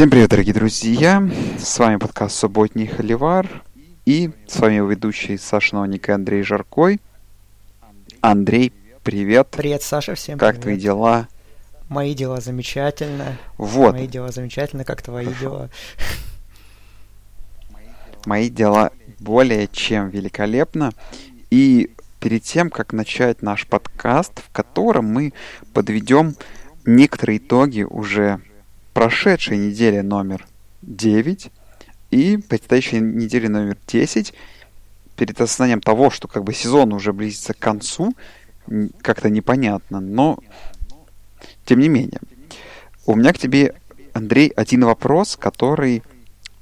Всем привет, дорогие друзья! С вами подкаст «Субботний Холивар» и с вами его ведущий Саша Новник и Андрей Жаркой. Андрей, привет! Привет, Саша, всем как привет! твои дела? Мои дела замечательно. Вот. Мои дела замечательно, как твои Хорошо. дела? Мои дела более чем великолепно. И перед тем, как начать наш подкаст, в котором мы подведем некоторые итоги уже прошедшей недели номер 9 и предстоящей недели номер 10, перед осознанием того, что как бы сезон уже близится к концу, как-то непонятно, но тем не менее. У меня к тебе, Андрей, один вопрос, который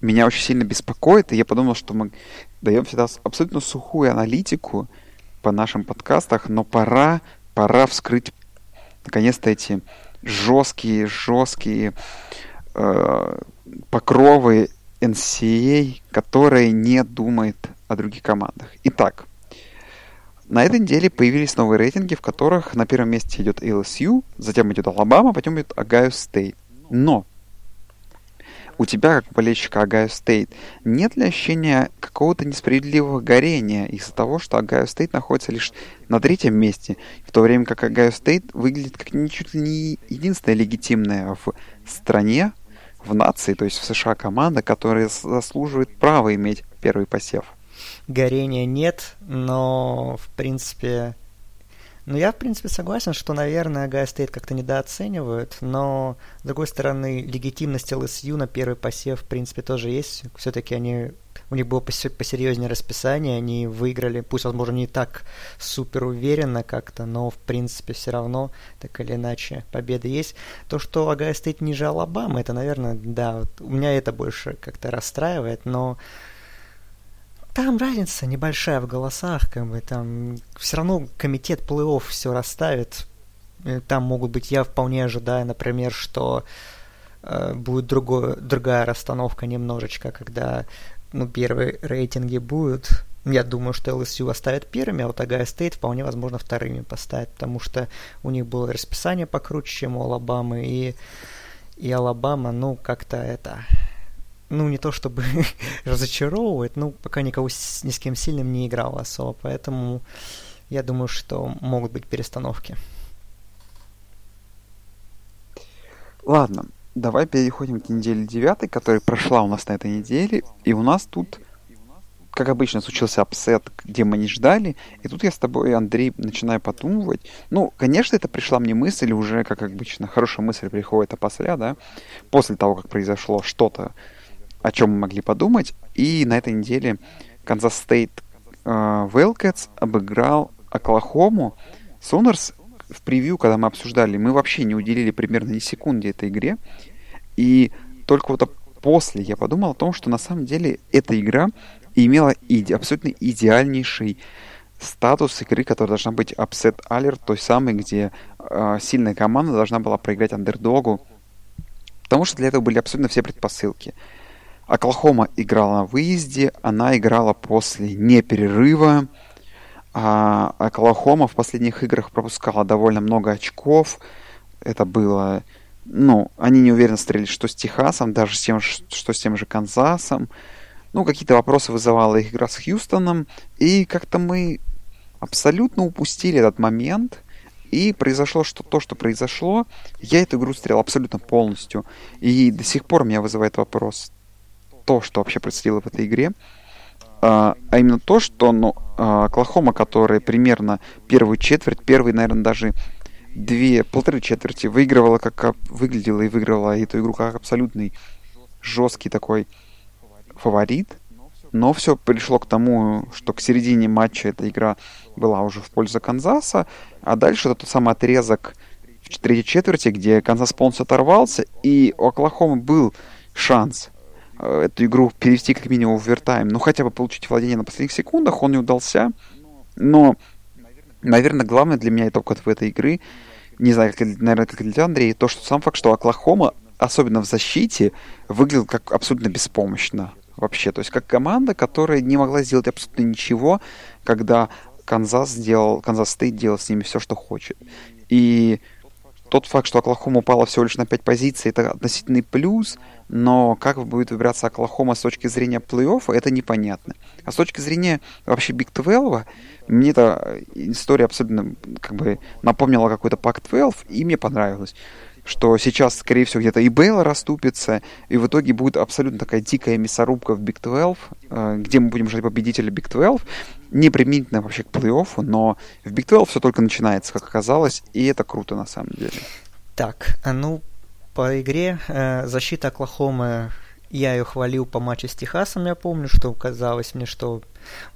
меня очень сильно беспокоит, и я подумал, что мы даем всегда абсолютно сухую аналитику по нашим подкастах, но пора, пора вскрыть наконец-то эти жесткие, жесткие э, покровы NCAA, которые не думает о других командах. Итак, на этой неделе появились новые рейтинги, в которых на первом месте идет LSU, затем идет Алабама, потом идет Ohio State. Но у тебя, как болельщика Ohio State, нет ли ощущения какого-то несправедливого горения из-за того, что Ohio State находится лишь на третьем месте, в то время как Ohio State выглядит как ничуть не единственная легитимная в стране, в нации, то есть в США команда, которая заслуживает права иметь первый посев? Горения нет, но, в принципе... Ну, я, в принципе, согласен, что, наверное, Гай Стейт как-то недооценивают, но, с другой стороны, легитимность ЛСЮ на первый посев, в принципе, тоже есть. Все-таки они... У них было посе- посерьезнее расписание, они выиграли, пусть, возможно, не так супер уверенно как-то, но, в принципе, все равно, так или иначе, победа есть. То, что Огайо Стейт ниже Алабамы, это, наверное, да, вот у меня это больше как-то расстраивает, но там разница небольшая в голосах, как бы там все равно комитет плей-офф все расставит. Э, Там могут быть, я вполне ожидаю, например, что э, будет другое, другая расстановка немножечко, когда ну, первые рейтинги будут. Я думаю, что LSU оставят первыми, а вот Огайо Стейт вполне возможно вторыми поставят, потому что у них было расписание покруче, чем у Алабамы, и, и Алабама, ну, как-то это ну, не то чтобы разочаровывает, ну, пока никого с, ни с кем сильным не играл особо, поэтому я думаю, что могут быть перестановки. Ладно, давай переходим к неделе девятой, которая прошла у нас на этой неделе, и у нас тут, как обычно, случился upset, где мы не ждали, и тут я с тобой, Андрей, начинаю подумывать. Ну, конечно, это пришла мне мысль уже, как обычно, хорошая мысль приходит опосля, да, после того, как произошло что-то, о чем мы могли подумать, и на этой неделе Канзас Стейт Wildcats обыграл Оклахому. Сунерс в превью, когда мы обсуждали, мы вообще не уделили примерно ни секунды этой игре. И только вот после я подумал о том, что на самом деле эта игра имела иде, абсолютно идеальнейший статус игры, которая должна быть upset alert, той самой, где э, сильная команда должна была проиграть андердогу. Потому что для этого были абсолютно все предпосылки. Оклахома играла на выезде, она играла после неперерыва. А Оклахома в последних играх пропускала довольно много очков. Это было... Ну, они неуверенно стрелили, что с Техасом, даже с тем, что с тем же Канзасом. Ну, какие-то вопросы вызывала их игра с Хьюстоном. И как-то мы абсолютно упустили этот момент. И произошло что то, что произошло. Я эту игру стрел абсолютно полностью. И до сих пор меня вызывает вопрос, то, что вообще происходило в этой игре, а, а именно то, что ну, Оклахома, которая примерно первую четверть, первый, наверное, даже две, полторы четверти выигрывала, как выглядела и выигрывала эту игру как абсолютный жесткий такой фаворит, но все пришло к тому, что к середине матча эта игра была уже в пользу Канзаса, а дальше это тот самый отрезок в третьей четверти, где Канзас полностью оторвался, и у Оклахомы был шанс эту игру перевести как минимум в овертайм, ну хотя бы получить владение на последних секундах, он не удался. Но, наверное, главное для меня итог от этой игры, не знаю, как, наверное, как для тебя, Андрей, то, что сам факт, что Оклахома, особенно в защите, выглядел как абсолютно беспомощно вообще. То есть как команда, которая не могла сделать абсолютно ничего, когда Канзас сделал, Канзас Стейт делал с ними все, что хочет. И тот факт, что Оклахома упала всего лишь на 5 позиций, это относительный плюс, но как будет выбираться Оклахома с точки зрения плей-оффа, это непонятно. А с точки зрения вообще Big 12, мне эта история абсолютно как бы напомнила какой-то Pac 12, и мне понравилось что сейчас, скорее всего, где-то и Бейлор оступится, и в итоге будет абсолютно такая дикая мясорубка в Big 12, э, где мы будем ждать победителя Big 12, не применительно вообще к плей-оффу, но в Биг 12 все только начинается, как оказалось, и это круто на самом деле. Так, а ну, по игре э, защита Оклахомы я ее хвалил по матчу с Техасом, я помню, что казалось мне, что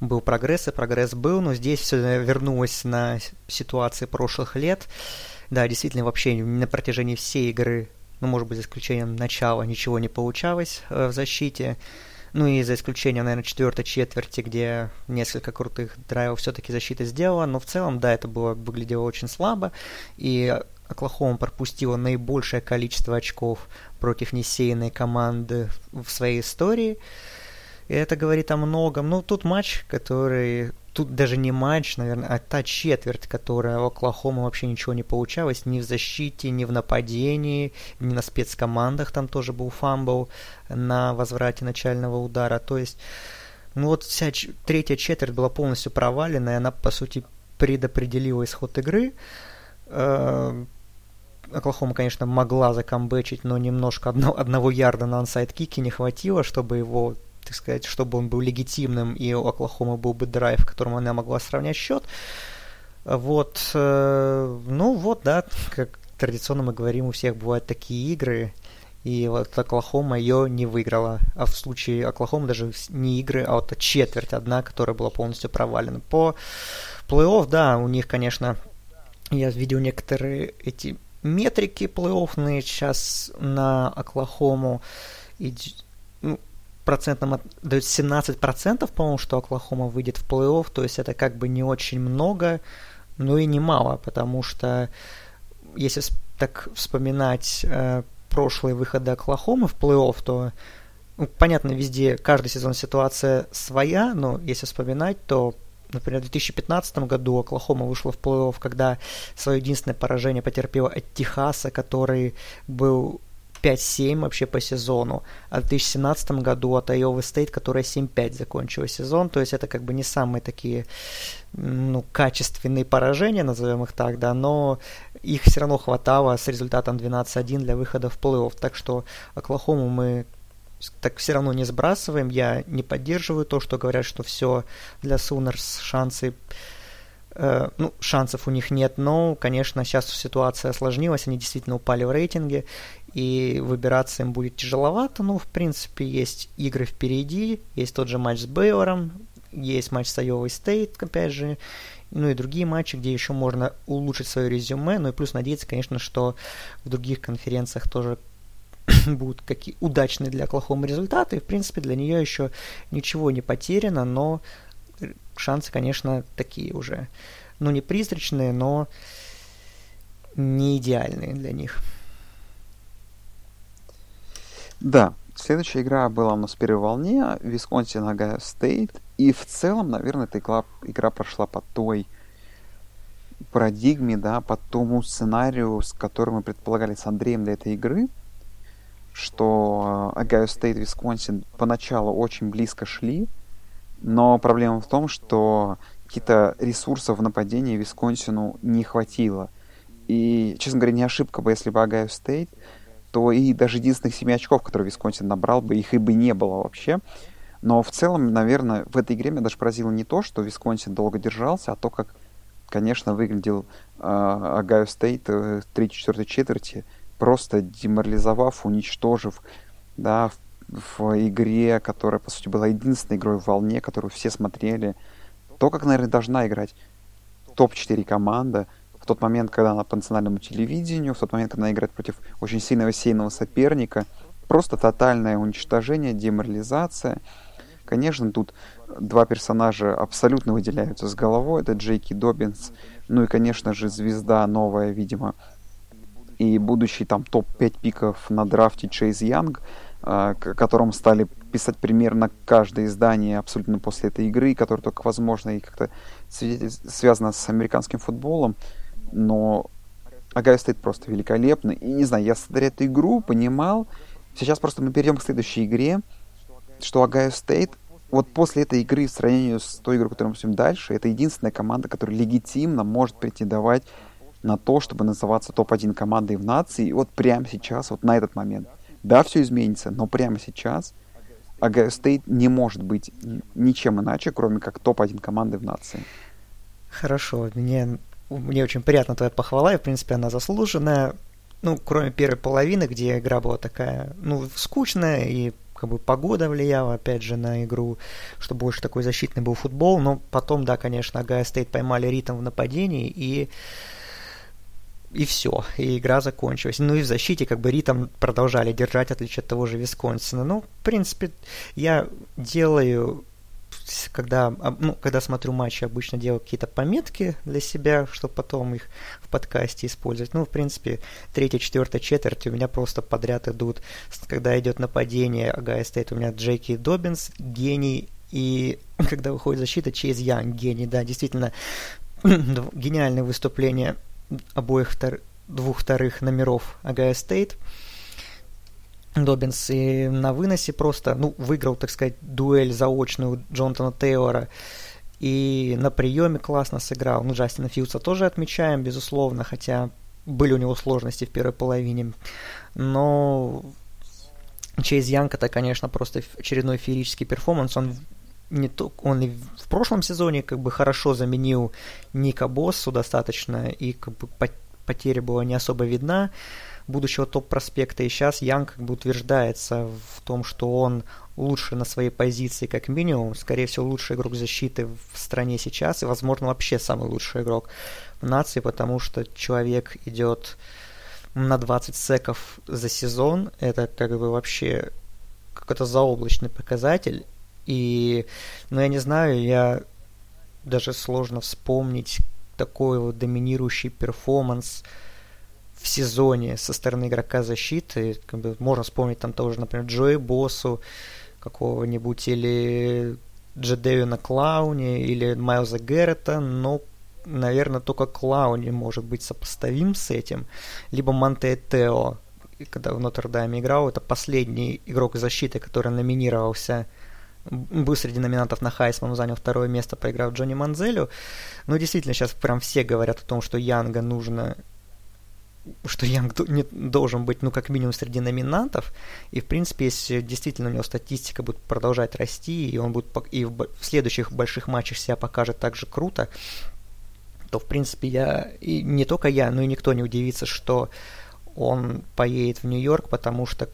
был прогресс, и прогресс был, но здесь все вернулось на ситуации прошлых лет. Да, действительно, вообще на протяжении всей игры, ну, может быть, за исключением начала, ничего не получалось э, в защите. Ну и за исключением, наверное, четвертой четверти, где несколько крутых драйвов все-таки защита сделала. Но в целом, да, это было выглядело очень слабо. И Оклахома пропустила наибольшее количество очков против несеянной команды в своей истории. И это говорит о многом. Ну, тут матч, который тут даже не матч, наверное, а та четверть, которая у Оклахомы вообще ничего не получалось, ни в защите, ни в нападении, ни на спецкомандах, там тоже был fumble на возврате начального удара, то есть, ну вот вся третья четверть была полностью провалена, и она, по сути, предопределила исход игры. Э, Оклахома, конечно, могла закомбечить, но немножко одно, одного ярда на ансайд-кике не хватило, чтобы его так сказать, чтобы он был легитимным, и у Оклахомы был бы драйв, в котором она могла сравнять счет. Вот, э, ну вот, да, как традиционно мы говорим, у всех бывают такие игры, и вот Оклахома ее не выиграла. А в случае Оклахомы даже не игры, а вот четверть одна, которая была полностью провалена. По плей-офф, да, у них, конечно, я видел некоторые эти метрики плей-оффные сейчас на Оклахому. И, процентном дают 17%, по-моему, что Оклахома выйдет в плей-офф, то есть это как бы не очень много, но и не мало, потому что если так вспоминать э, прошлые выходы Оклахомы в плей-офф, то ну, понятно, везде каждый сезон ситуация своя, но если вспоминать, то Например, в 2015 году Оклахома вышла в плей-офф, когда свое единственное поражение потерпела от Техаса, который был 5-7 вообще по сезону, а в 2017 году от Iowa State, которая 7-5 закончила сезон, то есть это как бы не самые такие ну, качественные поражения, назовем их так, да, но их все равно хватало с результатом 12-1 для выхода в плей-офф, так что Оклахому мы так все равно не сбрасываем, я не поддерживаю то, что говорят, что все для Сунерс шансы э, ну, шансов у них нет, но, конечно, сейчас ситуация осложнилась, они действительно упали в рейтинге, и выбираться им будет тяжеловато. Ну, в принципе, есть игры впереди, есть тот же матч с Бейлором, есть матч с Айовой Стейт, опять же, ну и другие матчи, где еще можно улучшить свое резюме, ну и плюс надеяться, конечно, что в других конференциях тоже будут какие удачные для Оклахомы результаты. И, в принципе, для нее еще ничего не потеряно, но шансы, конечно, такие уже. Ну, не призрачные, но не идеальные для них. Да, следующая игра была у нас в первой волне, Висконсин Огайо Стейт, и в целом, наверное, эта игра, игра прошла по той парадигме, да, по тому сценарию, с которым мы предполагали с Андреем для этой игры, что Огайо Стейт и Висконсин поначалу очень близко шли, но проблема в том, что каких-то ресурсов в нападении Висконсину не хватило. И, честно говоря, не ошибка бы, если бы Огайо Стейт то и даже единственных 7 очков, которые Висконсин набрал бы, их и бы не было вообще. Но в целом, наверное, в этой игре меня даже поразило не то, что Висконсин долго держался, а то, как, конечно, выглядел э, Огайо Стейт в 3-4 четверти, просто деморализовав, уничтожив, да, в, в игре, которая, по сути, была единственной игрой в волне, которую все смотрели. То, как, наверное, должна играть топ-4 команда — в тот момент, когда она по национальному телевидению, в тот момент, когда она играет против очень сильного сеяного соперника. Просто тотальное уничтожение, деморализация. Конечно, тут два персонажа абсолютно выделяются с головой. Это Джей Кей Доббинс, ну и, конечно же, звезда новая, видимо, и будущий там топ-5 пиков на драфте Чейз Янг, о котором стали писать примерно каждое издание абсолютно после этой игры, которое только возможно и как-то связано с американским футболом но Огайо Стейт просто великолепный. И не знаю, я смотря эту игру понимал, сейчас просто мы перейдем к следующей игре, что Огайо Стейт вот после этой игры в сравнении с той игрой, которую мы будем дальше, это единственная команда, которая легитимно может претендовать на то, чтобы называться топ-1 командой в нации. И вот прямо сейчас, вот на этот момент. Да, все изменится, но прямо сейчас Огайо Стейт не может быть ничем иначе, кроме как топ-1 команды в нации. Хорошо, мне, мне очень приятна твоя похвала, и, в принципе, она заслуженная. Ну, кроме первой половины, где игра была такая, ну, скучная, и как бы погода влияла, опять же, на игру, что больше такой защитный был футбол, но потом, да, конечно, Огайо Стейт поймали ритм в нападении, и и все, и игра закончилась. Ну и в защите как бы ритм продолжали держать, отличие от того же Висконсина. Ну, в принципе, я делаю когда, ну, когда смотрю матчи, обычно делаю какие-то пометки для себя, чтобы потом их в подкасте использовать. Ну, в принципе, третья, четвертая четверть у меня просто подряд идут. Когда идет нападение, Огайо Стейт у меня Джей Кей Доббинс, гений, и когда выходит защита, Чейз Янг, гений, да, действительно, гениальное выступление обоих втор... двух вторых номеров Огайо Стейт. Доббинс и на выносе просто, ну, выиграл, так сказать, дуэль заочную Джонатана Тейлора. И на приеме классно сыграл. Ну, Джастина Филдса тоже отмечаем, безусловно, хотя были у него сложности в первой половине. Но Чейз Янг это, конечно, просто очередной феерический перформанс. Он не то, он и в прошлом сезоне как бы хорошо заменил Ника Боссу достаточно, и как бы потеря была не особо видна будущего топ-проспекта. И сейчас Янг как бы утверждается в том, что он лучше на своей позиции как минимум, скорее всего, лучший игрок защиты в стране сейчас, и, возможно, вообще самый лучший игрок в нации, потому что человек идет на 20 секов за сезон, это как бы вообще какой-то заоблачный показатель, и, ну, я не знаю, я даже сложно вспомнить такой вот доминирующий перформанс в сезоне со стороны игрока защиты. Как бы можно вспомнить там тоже, например, Джои Боссу какого-нибудь или Джедею Клауне или Майлза Гэррета, но наверное, только Клауни может быть сопоставим с этим, либо Монте Тео, когда в Нотр-Даме играл, это последний игрок защиты, который номинировался был среди номинантов на Хайсман, занял второе место, проиграв Джонни Манзелю. Ну, действительно, сейчас прям все говорят о том, что Янга нужно что Янг не должен быть, ну, как минимум, среди номинантов. И, в принципе, если действительно у него статистика будет продолжать расти, и он будет и в следующих больших матчах себя покажет так же круто, то, в принципе, я, и не только я, но и никто не удивится, что он поедет в Нью-Йорк, потому что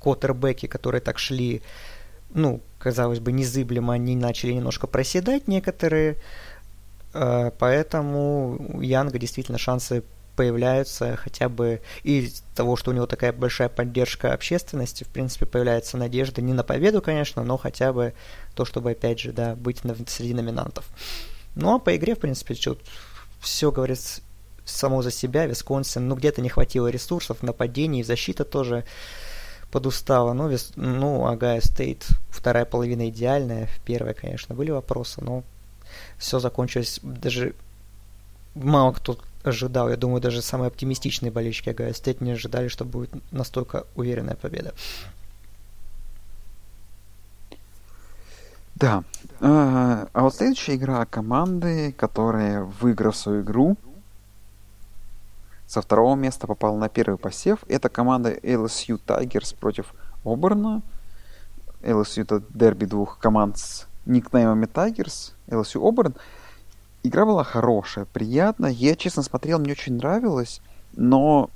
квотербеки, которые так шли ну, казалось бы, незыблемо они начали немножко проседать некоторые, э, поэтому у Янга действительно шансы появляются хотя бы из того, что у него такая большая поддержка общественности, в принципе, появляется надежда не на победу, конечно, но хотя бы то, чтобы, опять же, да, быть на, среди номинантов. Ну, а по игре, в принципе, что все говорит само за себя, Висконсин, ну, где-то не хватило ресурсов в нападении, защита тоже подустала. Ну, вес, ну, Агая Стейт, вторая половина идеальная, в первой, конечно, были вопросы, но все закончилось даже мало кто ожидал. Я думаю, даже самые оптимистичные болельщики Агая Стейт не ожидали, что будет настолько уверенная победа. Да. А, а вот следующая игра команды, которая, выиграв свою игру, со второго места попал на первый посев. Это команда LSU Tigers против Оберна. LSU это дерби двух команд с никнеймами Tigers. LSU Оберн. Игра была хорошая, приятная. Я, честно, смотрел, мне очень нравилось. Но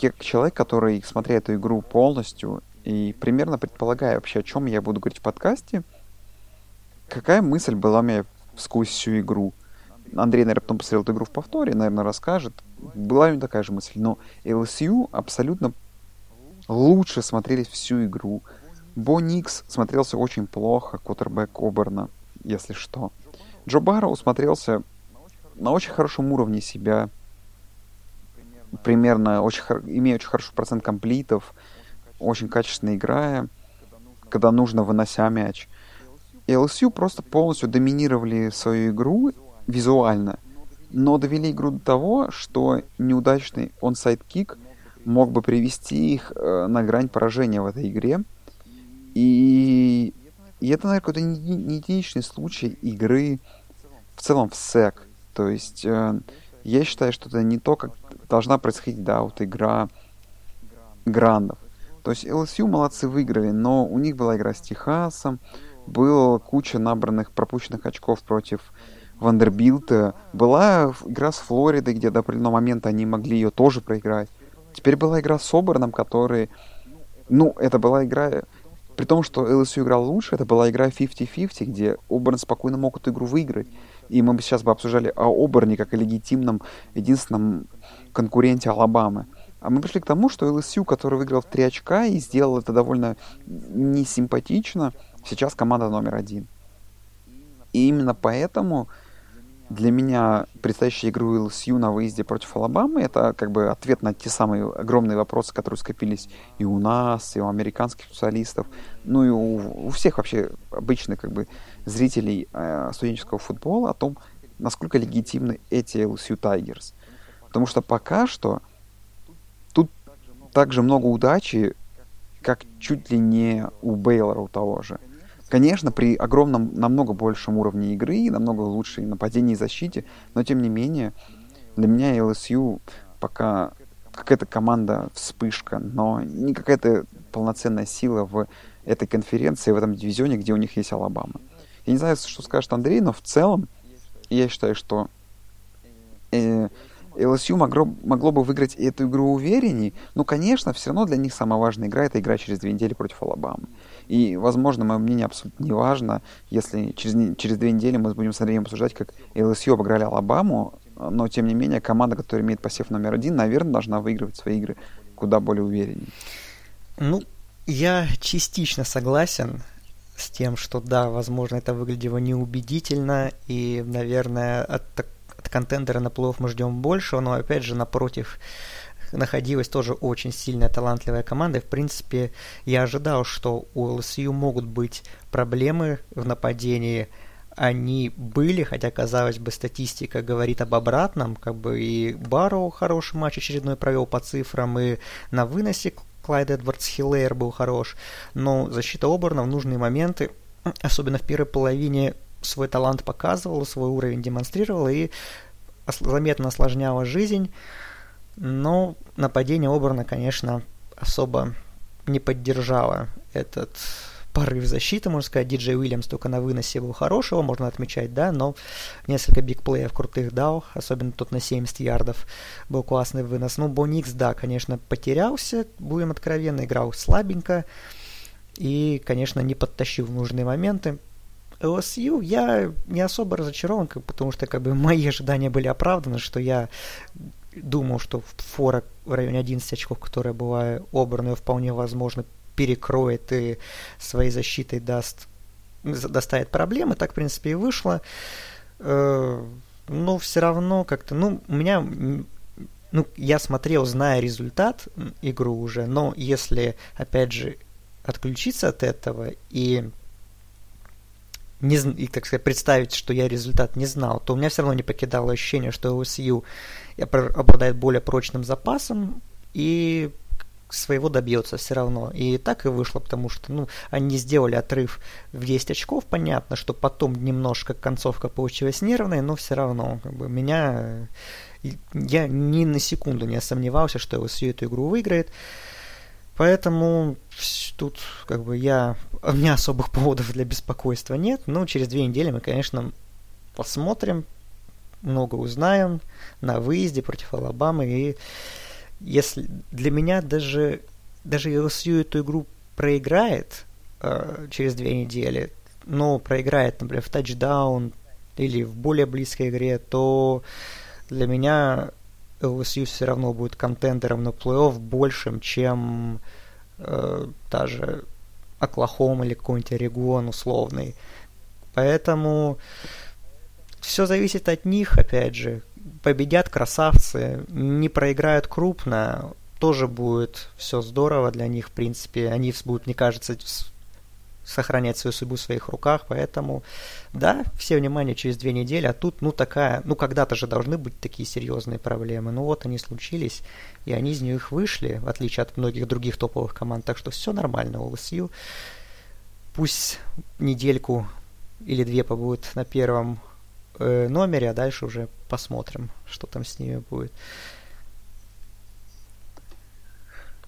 как человек, который смотрел эту игру полностью и примерно предполагая вообще, о чем я буду говорить в подкасте, какая мысль была у меня сквозь всю игру. Андрей, наверное, потом посмотрел эту игру в повторе, наверное, расскажет. Была у него такая же мысль. Но LSU абсолютно лучше смотрелись всю игру. Бо Никс смотрелся очень плохо, квотербек Оберна, если что. Джо Барроу смотрелся на очень хорошем уровне себя. Примерно, очень, имея очень хороший процент комплитов, очень качественно играя, когда нужно, вынося мяч. И LSU просто полностью доминировали свою игру, визуально. но довели игру до того, что неудачный онсайд-кик мог бы привести их э, на грань поражения в этой игре. И, и это, наверное, какой-то не, единичный случай игры в целом в сек. То есть э, я считаю, что это не то, как должна происходить, да, вот игра грандов. То есть LSU молодцы выиграли, но у них была игра с Техасом, была куча набранных пропущенных очков против Вандербилта, была игра с Флоридой, где до определенного момента они могли ее тоже проиграть. Теперь была игра с Оберном, который... Ну, это была игра... При том, что LSU играл лучше, это была игра 50-50, где Оберн спокойно мог эту игру выиграть. И мы бы сейчас бы обсуждали о Оберне как о легитимном, единственном конкуренте Алабамы. А мы пришли к тому, что LSU, который выиграл в 3 очка и сделал это довольно несимпатично, сейчас команда номер один. И именно поэтому для меня предстоящая игру LSU на выезде против Алабамы это как бы ответ на те самые огромные вопросы, которые скопились и у нас, и у американских специалистов, ну и у, у всех вообще обычных как бы зрителей э, студенческого футбола о том, насколько легитимны эти LSU Tigers. Потому что пока что так же много удачи, как чуть ли не у Бейлора у того же. Конечно, при огромном, намного большем уровне игры, намного лучшей нападении и защите, но тем не менее, для меня LSU пока какая-то команда вспышка, но не какая-то полноценная сила в этой конференции, в этом дивизионе, где у них есть Алабама. Я не знаю, что скажет Андрей, но в целом я считаю, что э, LSU могло, могло бы выиграть эту игру уверенней, но, конечно, все равно для них самая важная игра — это игра через две недели против Алабамы. И, возможно, мое мнение абсолютно не важно, если через, через две недели мы будем с Андреем обсуждать, как LSU обыграли Алабаму, но, тем не менее, команда, которая имеет посев номер один, наверное, должна выигрывать свои игры куда более увереннее. Ну, я частично согласен с тем, что да, возможно, это выглядело неубедительно, и, наверное, от от контендера на плей мы ждем большего, но опять же напротив находилась тоже очень сильная талантливая команда. И, в принципе, я ожидал, что у ЛСЮ могут быть проблемы в нападении. Они были, хотя, казалось бы, статистика говорит об обратном. Как бы и Барроу хороший матч очередной провел по цифрам, и на выносе Клайд Эдвардс Хиллер был хорош. Но защита Оберна в нужные моменты, особенно в первой половине, свой талант показывала, свой уровень демонстрировала и заметно осложняла жизнь. Но нападение Оберна, конечно, особо не поддержало этот порыв защиты, можно сказать. Диджей Уильямс только на выносе был хорошего, можно отмечать, да, но несколько бигплеев крутых дал, особенно тот на 70 ярдов был классный вынос. Ну, Боникс, да, конечно, потерялся, будем откровенно, играл слабенько и, конечно, не подтащил в нужные моменты. LSU я не особо разочарован, потому что как бы мои ожидания были оправданы, что я думал, что фора в районе 11 очков, которая была обрана, вполне возможно перекроет и своей защитой даст доставит проблемы. Так, в принципе, и вышло. Э, но все равно как-то, ну, у меня ну, я смотрел, зная результат игру уже, но если, опять же, отключиться от этого и не, и, так сказать, представить, что я результат не знал, то у меня все равно не покидало ощущение, что OSU обладает более прочным запасом и своего добьется все равно. И так и вышло, потому что ну, они сделали отрыв в 10 очков. Понятно, что потом немножко концовка получилась нервной, но все равно как бы, меня... Я ни на секунду не сомневался, что OSU эту игру выиграет. Поэтому тут как бы я... У меня особых поводов для беспокойства нет. Но через две недели мы, конечно, посмотрим, много узнаем на выезде против Алабамы. И если для меня даже, даже LSU эту игру проиграет э, через две недели, но проиграет, например, в тачдаун или в более близкой игре, то для меня LSU все равно будет контендером на плей-офф большим, чем э, та же Оклахома или какой-нибудь Орегон условный. Поэтому все зависит от них, опять же. Победят красавцы, не проиграют крупно, тоже будет все здорово для них, в принципе. Они будут, мне кажется, сохранять свою судьбу в своих руках, поэтому, да, все внимание через две недели, а тут, ну, такая, ну, когда-то же должны быть такие серьезные проблемы, ну, вот они случились, и они из них вышли, в отличие от многих других топовых команд, так что все нормально у LSU, пусть недельку или две побудут на первом э, номере, а дальше уже посмотрим, что там с ними будет.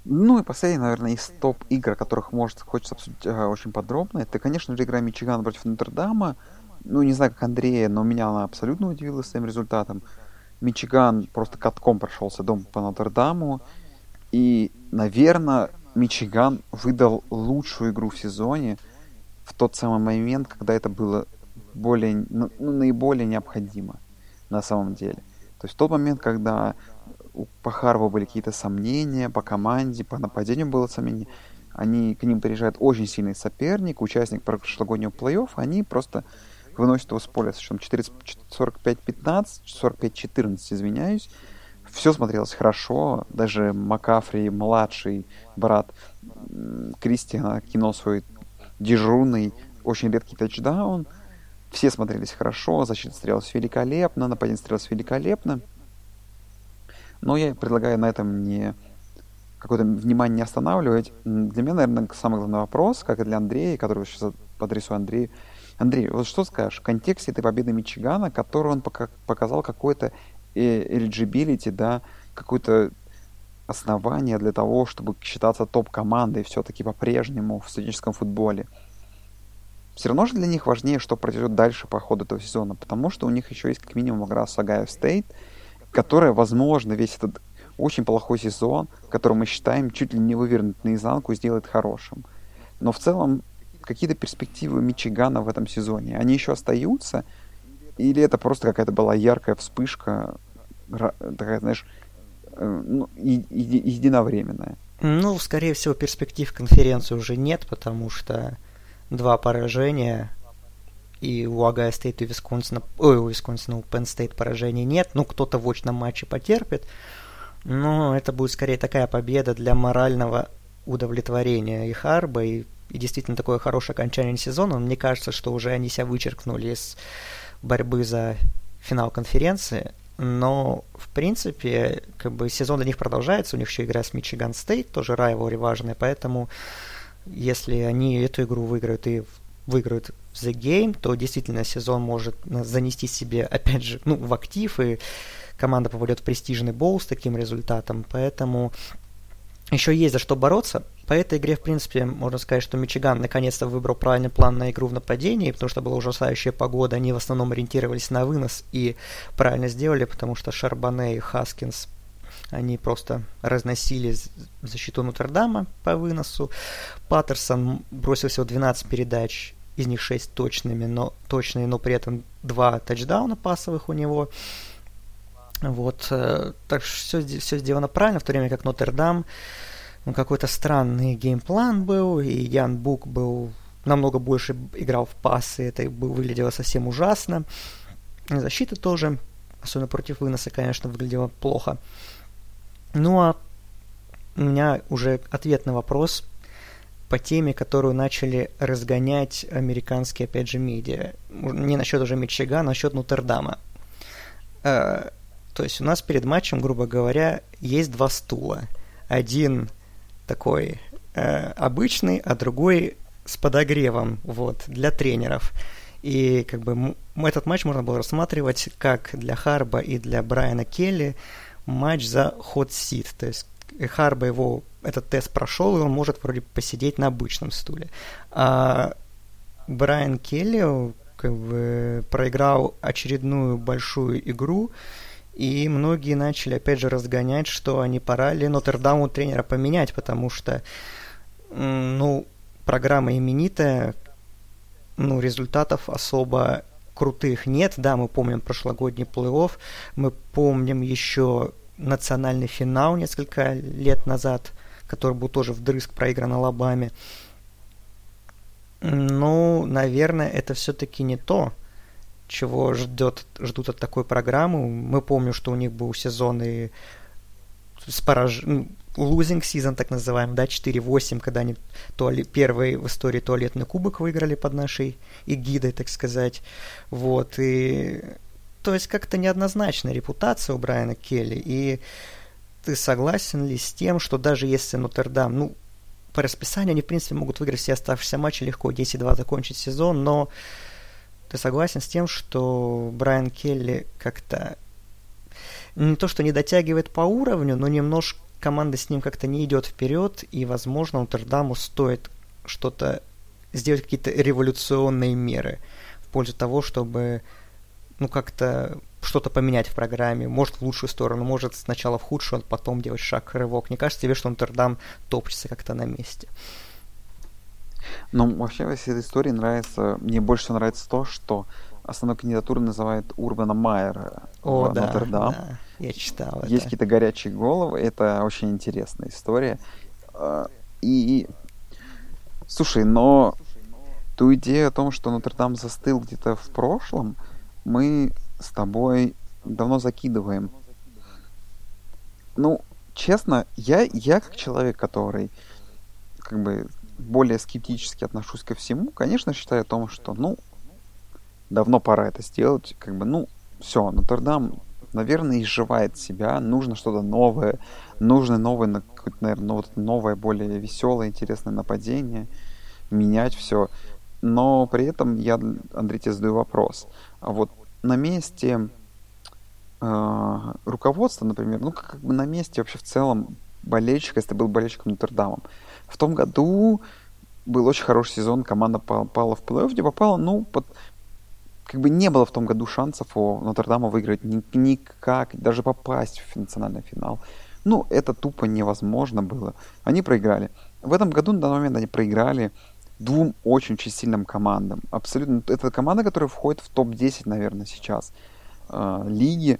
Ну и последний, наверное, из топ-игр, о которых может, хочется обсудить э, очень подробно, это, конечно же, игра Мичигана против Нотр-Дама. Ну, не знаю, как Андрея, но меня она абсолютно удивила своим результатом. Мичиган просто катком прошелся дом по Нотр-Даму. И, наверное, Мичиган выдал лучшую игру в сезоне в тот самый момент, когда это было более, ну, ну наиболее необходимо на самом деле. То есть в тот момент, когда у Пахарова были какие-то сомнения по команде, по нападению было сомнение. Они, к ним приезжает очень сильный соперник, участник прошлогоднего плей-офф, они просто выносят его с поля с счетом 45-15, 45-14, извиняюсь. Все смотрелось хорошо, даже Макафри, младший брат Кристиана, кинул свой дежурный, очень редкий тачдаун. Все смотрелись хорошо, защита стрелялась великолепно, нападение стрелялось великолепно. Но я предлагаю на этом не какое-то внимание не останавливать. Для меня, наверное, самый главный вопрос, как и для Андрея, который сейчас подрисую Андрею. Андрей, вот что скажешь в контексте этой победы Мичигана, которую он пока показал какое-то э, eligibility, да, какое-то основание для того, чтобы считаться топ-командой все-таки по-прежнему в студенческом футболе. Все равно же для них важнее, что произойдет дальше по ходу этого сезона, потому что у них еще есть как минимум игра с Огайо Стейт, которая, возможно, весь этот очень плохой сезон, который мы считаем чуть ли не вывернут наизнанку, сделает хорошим. Но в целом какие-то перспективы Мичигана в этом сезоне, они еще остаются? Или это просто какая-то была яркая вспышка, такая, знаешь, э, ну, и, единовременная? Ну, скорее всего, перспектив конференции уже нет, потому что два поражения и у Агая Стейт и Висконсина, ой, у Висконсина, у Penn State поражений нет. Ну, кто-то в очном матче потерпит. Но это будет скорее такая победа для морального удовлетворения и Харба, и, и действительно такое хорошее окончание сезона. Мне кажется, что уже они себя вычеркнули из борьбы за финал конференции. Но, в принципе, как бы сезон для них продолжается. У них еще игра с Мичиган Стейт, тоже райвори важная, поэтому если они эту игру выиграют и выиграют The Game, то действительно сезон может занести себе, опять же, ну, в актив, и команда попадет в престижный боул с таким результатом, поэтому еще есть за что бороться. По этой игре, в принципе, можно сказать, что Мичиган наконец-то выбрал правильный план на игру в нападении, потому что была ужасающая погода, они в основном ориентировались на вынос и правильно сделали, потому что Шарбонне и Хаскинс они просто разносили защиту Нотр-Дама по выносу. Паттерсон бросил всего 12 передач, из них 6 точными, но, точные, но при этом 2 тачдауна пасовых у него. Вот, э, так что все, все сделано правильно, в то время как Нотр-Дам, ну, какой-то странный game plan был, и Иан Бук был намного больше играл в пасы, это выглядело совсем ужасно. Защита тоже, особенно против выноса, конечно, выглядела плохо. Ну а у меня уже ответ на вопрос по теме, которую начали разгонять американские, опять же, медиа. Не насчет уже Мичигана, а насчет Нотр-Дама. Э, то есть у нас перед матчем, грубо говоря, есть два стула. Один такой э, обычный, а другой с подогревом, вот, для тренеров. И как бы этот матч можно было рассматривать как для Харба и для Брайана Келли матч за ход сит. То есть Харба его этот тест прошел, и он может вроде посидеть на обычном стуле. А Брайан Келли как бы проиграл очередную большую игру, и многие начали опять же разгонять, что не пора ли Нотр-Даму тренера поменять, потому что ну, программа именитая, ну, результатов особо крутых нет. Да, мы помним прошлогодний плей-офф, мы помним еще национальный финал несколько лет назад, который был тоже вдрызг проигран Алабаме. Ну, наверное, это все-таки не то, чего ждет, ждут от такой программы. Мы помним, что у них был сезон и с пораж... Ну, losing season, так называемый, да, 4-8, когда они туалет, первый в истории туалетный кубок выиграли под нашей эгидой, так сказать. Вот, и... То есть как-то неоднозначная репутация у Брайана Келли, и ты согласен ли с тем, что даже если Нотр-Дам, ну, по расписанию они, в принципе, могут выиграть все оставшиеся матчи легко, 10-2 закончить сезон, но ты согласен с тем, что Брайан Келли как-то не то, что не дотягивает по уровню, но немножко команда с ним как-то не идет вперед, и, возможно, Нотр-Даму стоит что-то сделать какие-то революционные меры в пользу того, чтобы ну как-то что-то поменять в программе, может в лучшую сторону, может сначала в худшую, а потом делать шаг, рывок. Не кажется тебе, что Нотр-Дам топчется как-то на месте? Ну, вообще, во всей этой истории нравится, мне больше всего нравится то, что основной кандидатурой называют Урбана Майера О, в да, Нотр-Дам. Да, я читал Есть какие-то горячие головы, это очень интересная история. А, и, слушай, но ту идею о том, что Нотр-Дам застыл где-то в прошлом, мы с тобой давно закидываем. Ну, честно, я, я как человек, который как бы более скептически отношусь ко всему, конечно, считаю о том, что, ну, давно пора это сделать. Как бы, ну, все, Нотр-Дам, наверное, изживает себя, нужно что-то новое, нужно новое, наверное, ну, вот новое, более веселое, интересное нападение, менять все. Но при этом я, Андрей, тебе задаю вопрос. А вот на месте э, руководства, например, ну, как, бы на месте вообще в целом болельщика, если ты был болельщиком Нотр-Дамом, в том году был очень хороший сезон, команда попала в плей-офф, где попала, ну, под, как бы не было в том году шансов у Нотр-Дама выиграть ни, никак, даже попасть в национальный финал. Ну, это тупо невозможно было. Они проиграли. В этом году на данный момент они проиграли двум очень-очень сильным командам. Абсолютно. Это команда, которая входит в топ-10, наверное, сейчас э, лиги.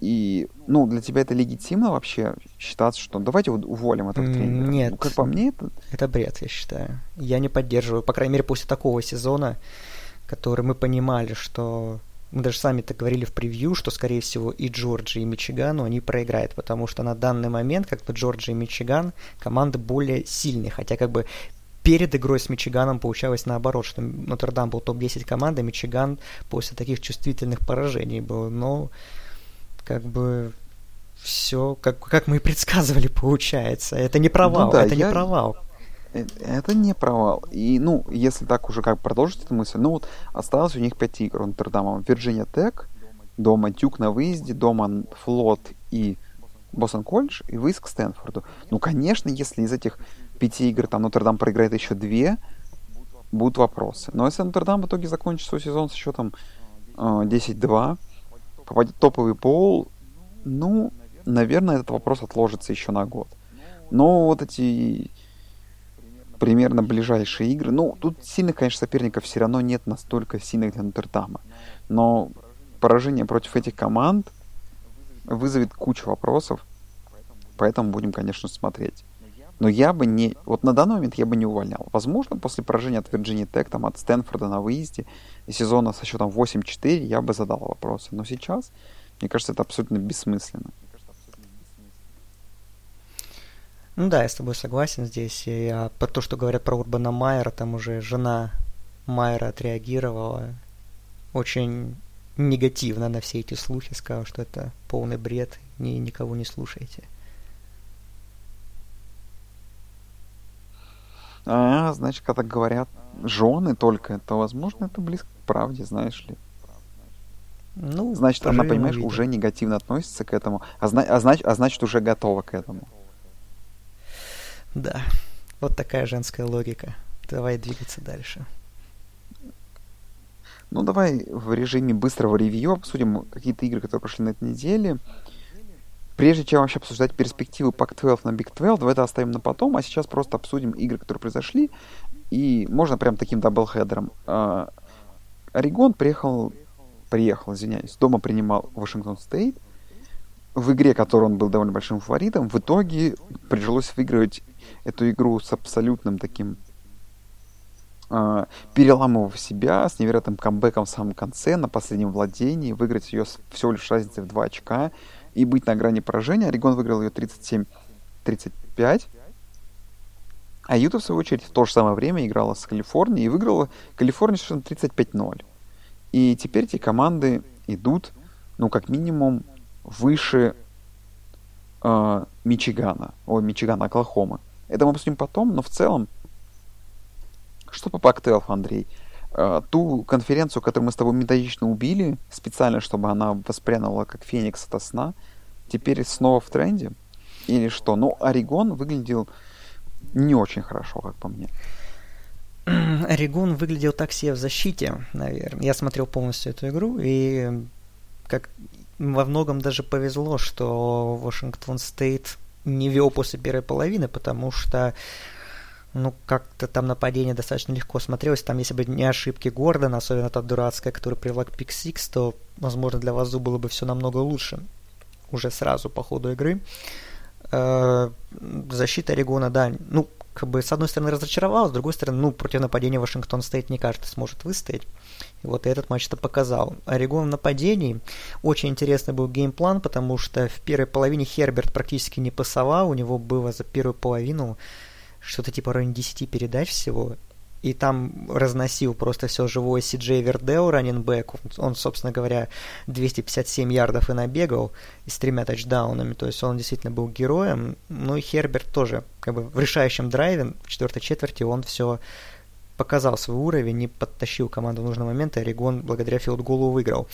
И, ну, для тебя это легитимно вообще считаться, что давайте вот уволим этого тренера? Нет. Ну, как по мне, это... Это бред, я считаю. Я не поддерживаю, по крайней мере, после такого сезона, который мы понимали, что... Мы даже сами так говорили в превью, что, скорее всего, и Джорджи, и Мичигану они проиграют, потому что на данный момент, как бы Джорджи и Мичиган, команды более сильные, хотя как бы перед игрой с Мичиганом получалось наоборот, что Нотр-Дам был топ-10 команды, Мичиган после таких чувствительных поражений был. Но как бы все, как, как мы и предсказывали, получается. Это не провал, ну, да, это я... не провал. Э, это не провал. И, ну, если так уже как продолжить эту мысль, ну вот осталось у них пять игр у Нотр-Дама. Вирджиния Тек, дома Тюк на выезде, дома Флот и Бостон Колледж и выезд к Стэнфорду. Ну, конечно, если из этих пяти игр там Нотр-Дам проиграет еще две, будут вопросы. Но если Нотр-Дам в итоге закончит свой сезон с счетом э, 10-2, попадет в топовый пол, ну, наверное, этот вопрос отложится еще на год. Но вот эти примерно ближайшие игры, ну, тут сильных, конечно, соперников все равно нет настолько сильных для Нотр-Дама. Но поражение против этих команд вызовет кучу вопросов, поэтому будем, конечно, смотреть. Но я бы не... Вот на данный момент я бы не увольнял. Возможно, после поражения от Вирджинии Тек, там, от Стэнфорда на выезде, сезона со счетом 8-4, я бы задал вопросы. Но сейчас, мне кажется, это абсолютно бессмысленно. Ну да, я с тобой согласен здесь. И а, про то, что говорят про Урбана Майера, там уже жена Майера отреагировала очень негативно на все эти слухи, сказала, что это полный бред, ни, никого не слушайте. А, значит, когда говорят жены только, то, возможно, это близко к правде, знаешь ли. Ну, значит, она, понимаешь, видим. уже негативно относится к этому, а, зна- а, знач- а значит, уже готова к этому. Да, вот такая женская логика. Давай двигаться дальше. Ну, давай в режиме быстрого ревью обсудим какие-то игры, которые прошли на этой неделе. Прежде чем вообще обсуждать перспективы Pac-12 на Big 12, давай это оставим на потом, а сейчас просто обсудим игры, которые произошли, и можно прям таким даблхедером. А, Орегон приехал, приехал, извиняюсь, дома принимал Вашингтон Стейт, в игре, которой он был довольно большим фаворитом, в итоге пришлось выигрывать эту игру с абсолютным таким э, переламывав себя, с невероятным камбэком в самом конце, на последнем владении, выиграть ее с всего лишь разницей в 2 очка, и быть на грани поражения. Орегон выиграл ее 37-25. 35. А Юта, в свою очередь, в то же самое время играла с Калифорнией и выиграла Калифорния совершенно 35-0. И теперь эти команды идут, ну, как минимум, выше э, Мичигана. Ой, Мичигана, Оклахомы. Это мы обсудим потом, но в целом, что по Пак-12, Андрей? Э, ту конференцию, которую мы с тобой методично убили, специально, чтобы она воспрянула как феникс от сна, теперь снова в тренде? Или что? Ну, Орегон выглядел не очень хорошо, как по мне. Орегон выглядел так себе в защите, наверное. Я смотрел полностью эту игру, и как во многом даже повезло, что Вашингтон Стейт не вел после первой половины, потому что ну, как-то там нападение достаточно легко смотрелось. Там, если бы не ошибки Гордона, особенно та дурацкая, которая привела к пик то, возможно, для Wazzu было бы все намного лучше. Уже сразу по ходу игры. Э, защита Орегона, да, ну, как бы, с одной стороны, разочаровала, с другой стороны, ну, против нападения Вашингтон Стейт не каждый сможет выстоять. И вот этот матч это показал. Орегон в нападении. Очень интересный был game plan, потому что в первой половине Херберт практически не пасовал. У него было за первую половину что-то типа районе 10 передач всего и там разносил просто все живое Си Джей Вердео, раненбэк. Он, собственно говоря, 257 ярдов и набегал, и с тремя тачдаунами. То есть он действительно был героем. Ну и Херберт тоже, как бы в решающем драйве, в четвертой четверти, он все показал свой уровень и подтащил команду в нужный момент, и Орегон благодаря филдголу выиграл.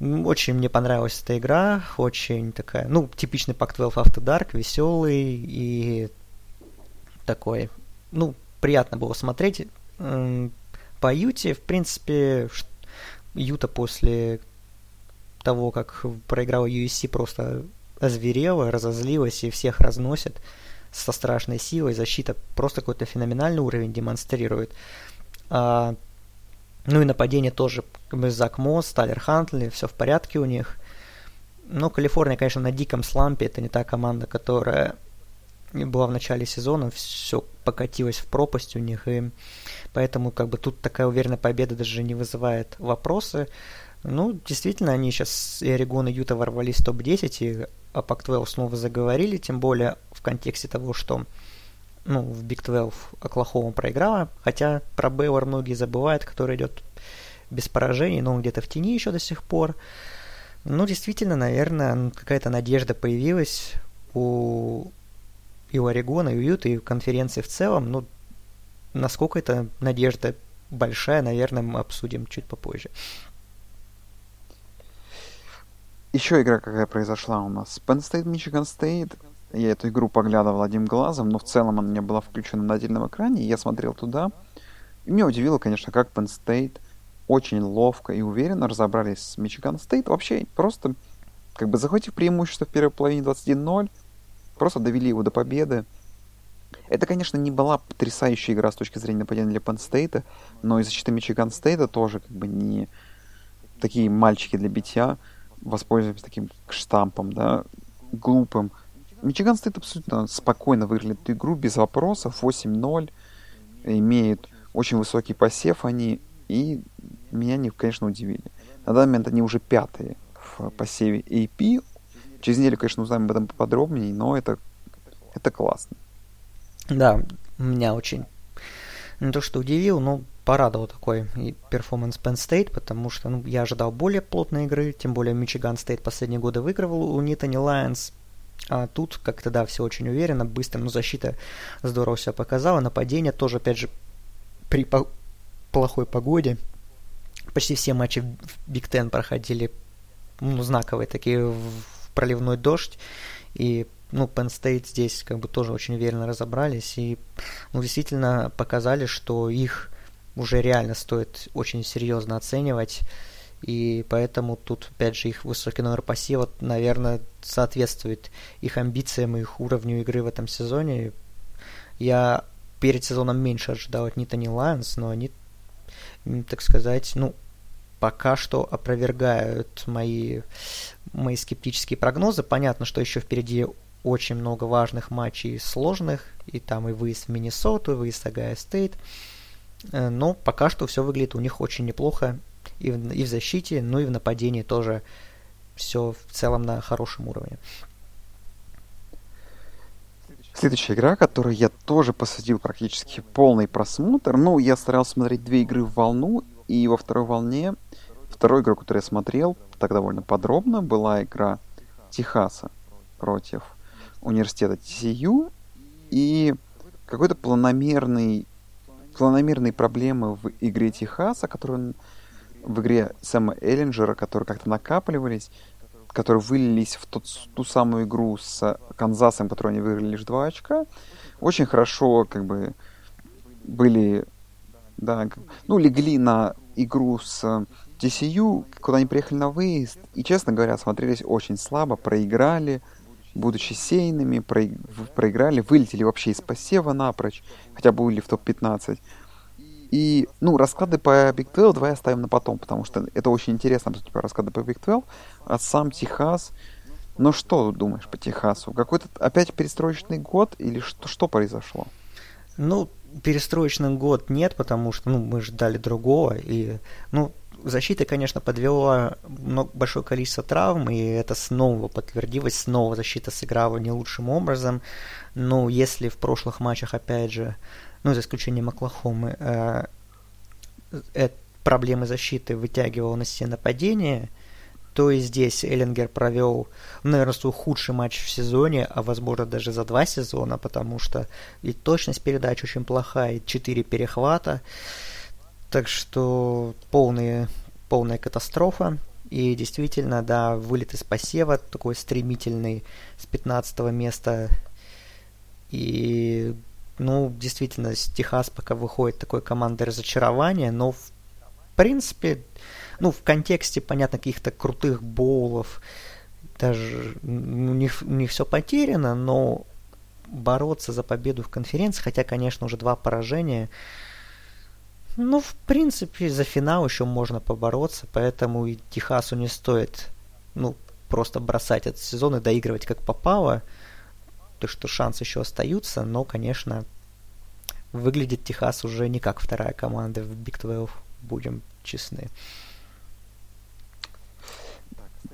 Очень мне понравилась эта игра, очень такая, ну, типичный Pac-12 After Dark, веселый и такой, ну, приятно было смотреть. По Юте, в принципе, Юта после того, как проиграла USC, просто озверела, разозлилась и всех разносит со страшной силой. Защита просто какой-то феноменальный уровень демонстрирует. А, ну и нападение тоже. Зак Мосс, Тайлер Хантли, все в порядке у них. Но Калифорния, конечно, на диком слампе. Это не та команда, которая была в начале сезона, все покатилось в пропасть у них, и поэтому как бы тут такая уверенная победа даже не вызывает вопросы. Ну, действительно, они сейчас и Орегон, и Юта ворвались в топ-10, и о Пак-12 снова заговорили, тем более в контексте того, что ну, в Биг 12 Оклахома проиграла, хотя про Бейвор многие забывают, который идет без поражений, но он где-то в тени еще до сих пор. Ну, действительно, наверное, какая-то надежда появилась у и у Орегона, и у Юта, и у конференции в целом, ну, насколько это надежда большая, наверное, мы обсудим чуть попозже. Еще игра какая произошла у нас. Penn State, Michigan State. Я эту игру поглядывал одним глазом, но в целом она не была включена на отдельном экране, и я смотрел туда. И меня удивило, конечно, как Penn State очень ловко и уверенно разобрались с Michigan State. Вообще, просто как бы захватив преимущество в первой половине 21-0, Просто довели его до победы. Это, конечно, не была потрясающая игра с точки зрения нападения для State, но и защита Мичиган Стейта тоже как бы не такие мальчики для битья, воспользуемся таким штампом, да, глупым. Мичиган Стейт абсолютно спокойно выиграли эту игру, без вопросов, 8-0, имеют очень высокий посев они, и меня они, конечно, удивили. На данный момент они уже пятые в посеве AP, Через неделю, конечно, узнаем об этом поподробнее, но это, это классно. Да, меня очень не то что удивил, но порадовал такой и перформанс Penn State, потому что ну, я ожидал более плотной игры, тем более Мичиган Стейт последние годы выигрывал у Нитани Лайонс, а тут как-то, да, все очень уверенно, быстро, но защита здорово себя показала, нападение тоже, опять же, при по- плохой погоде. Почти все матчи в Биг Тен проходили ну, знаковые такие в проливной дождь, и ну, Penn State здесь как бы тоже очень уверенно разобрались и ну, действительно показали, что их уже реально стоит очень серьезно оценивать. И поэтому тут, опять же, их высокий номер пассива, наверное, соответствует их амбициям и их уровню игры в этом сезоне. Я перед сезоном меньше ожидал от Нитани Лайонс, но они, так сказать, ну, пока что опровергают мои, мои скептические прогнозы. Понятно, что еще впереди очень много важных матчей сложных, и там и выезд в Миннесоту, и выезд в Огайо Стейт. Э, но пока что все выглядит у них очень неплохо и в, и в защите, ну и в нападении тоже все в целом на хорошем уровне. Следующая игра, которую я тоже посвятил практически полный просмотр. Ну, я старался смотреть две игры в волну, и во второй волне, второй игру, которую я смотрел, так довольно подробно, была игра Техаса против университета TCU, и какой-то планомерный, планомерные проблемы в игре Техаса, которые в игре Сэма Эллинджера, которые как-то накапливались, которые вылились в тот, ту самую игру с Канзасом, которую они выиграли лишь два очка, очень хорошо как бы были, да, ну, легли на игру с TCU, куда они приехали на выезд, и, честно говоря, смотрелись очень слабо, проиграли, будучи сейными, проиграли, вылетели вообще из посева напрочь, хотя были в топ-15. И, ну, расклады по Big 12 давай оставим на потом, потому что это очень интересно, по расклады по Big 12. А сам Техас, ну что думаешь по Техасу? Какой-то опять перестроечный год или что, что произошло? Ну, перестроечный год нет, потому что, ну, мы ждали другого, и, ну, защита, конечно, подвела большое количество травм, и это снова подтвердилось, снова защита сыграла не лучшим образом. Но если в прошлых матчах, опять же, ну, за исключением Оклахомы, э, э, проблемы защиты вытягивал на все нападения, то и здесь Эллингер провел, наверное, свой худший матч в сезоне, а возможно даже за два сезона, потому что и точность передач очень плохая, и четыре перехвата. Так что полные, полная катастрофа. И действительно, да, вылет из посева такой стремительный с 15 места. И ну, действительно, с Техас пока выходит такой командой разочарования, но в принципе, ну, в контексте, понятно, каких-то крутых боулов, даже у них, у них все потеряно, но бороться за победу в конференции, хотя, конечно, уже два поражения, ну, в принципе, за финал еще можно побороться, поэтому и Техасу не стоит, ну, просто бросать этот сезон и доигрывать как попало – то что шансы еще остаются, но, конечно, выглядит Техас уже не как вторая команда в Big 12, будем честны.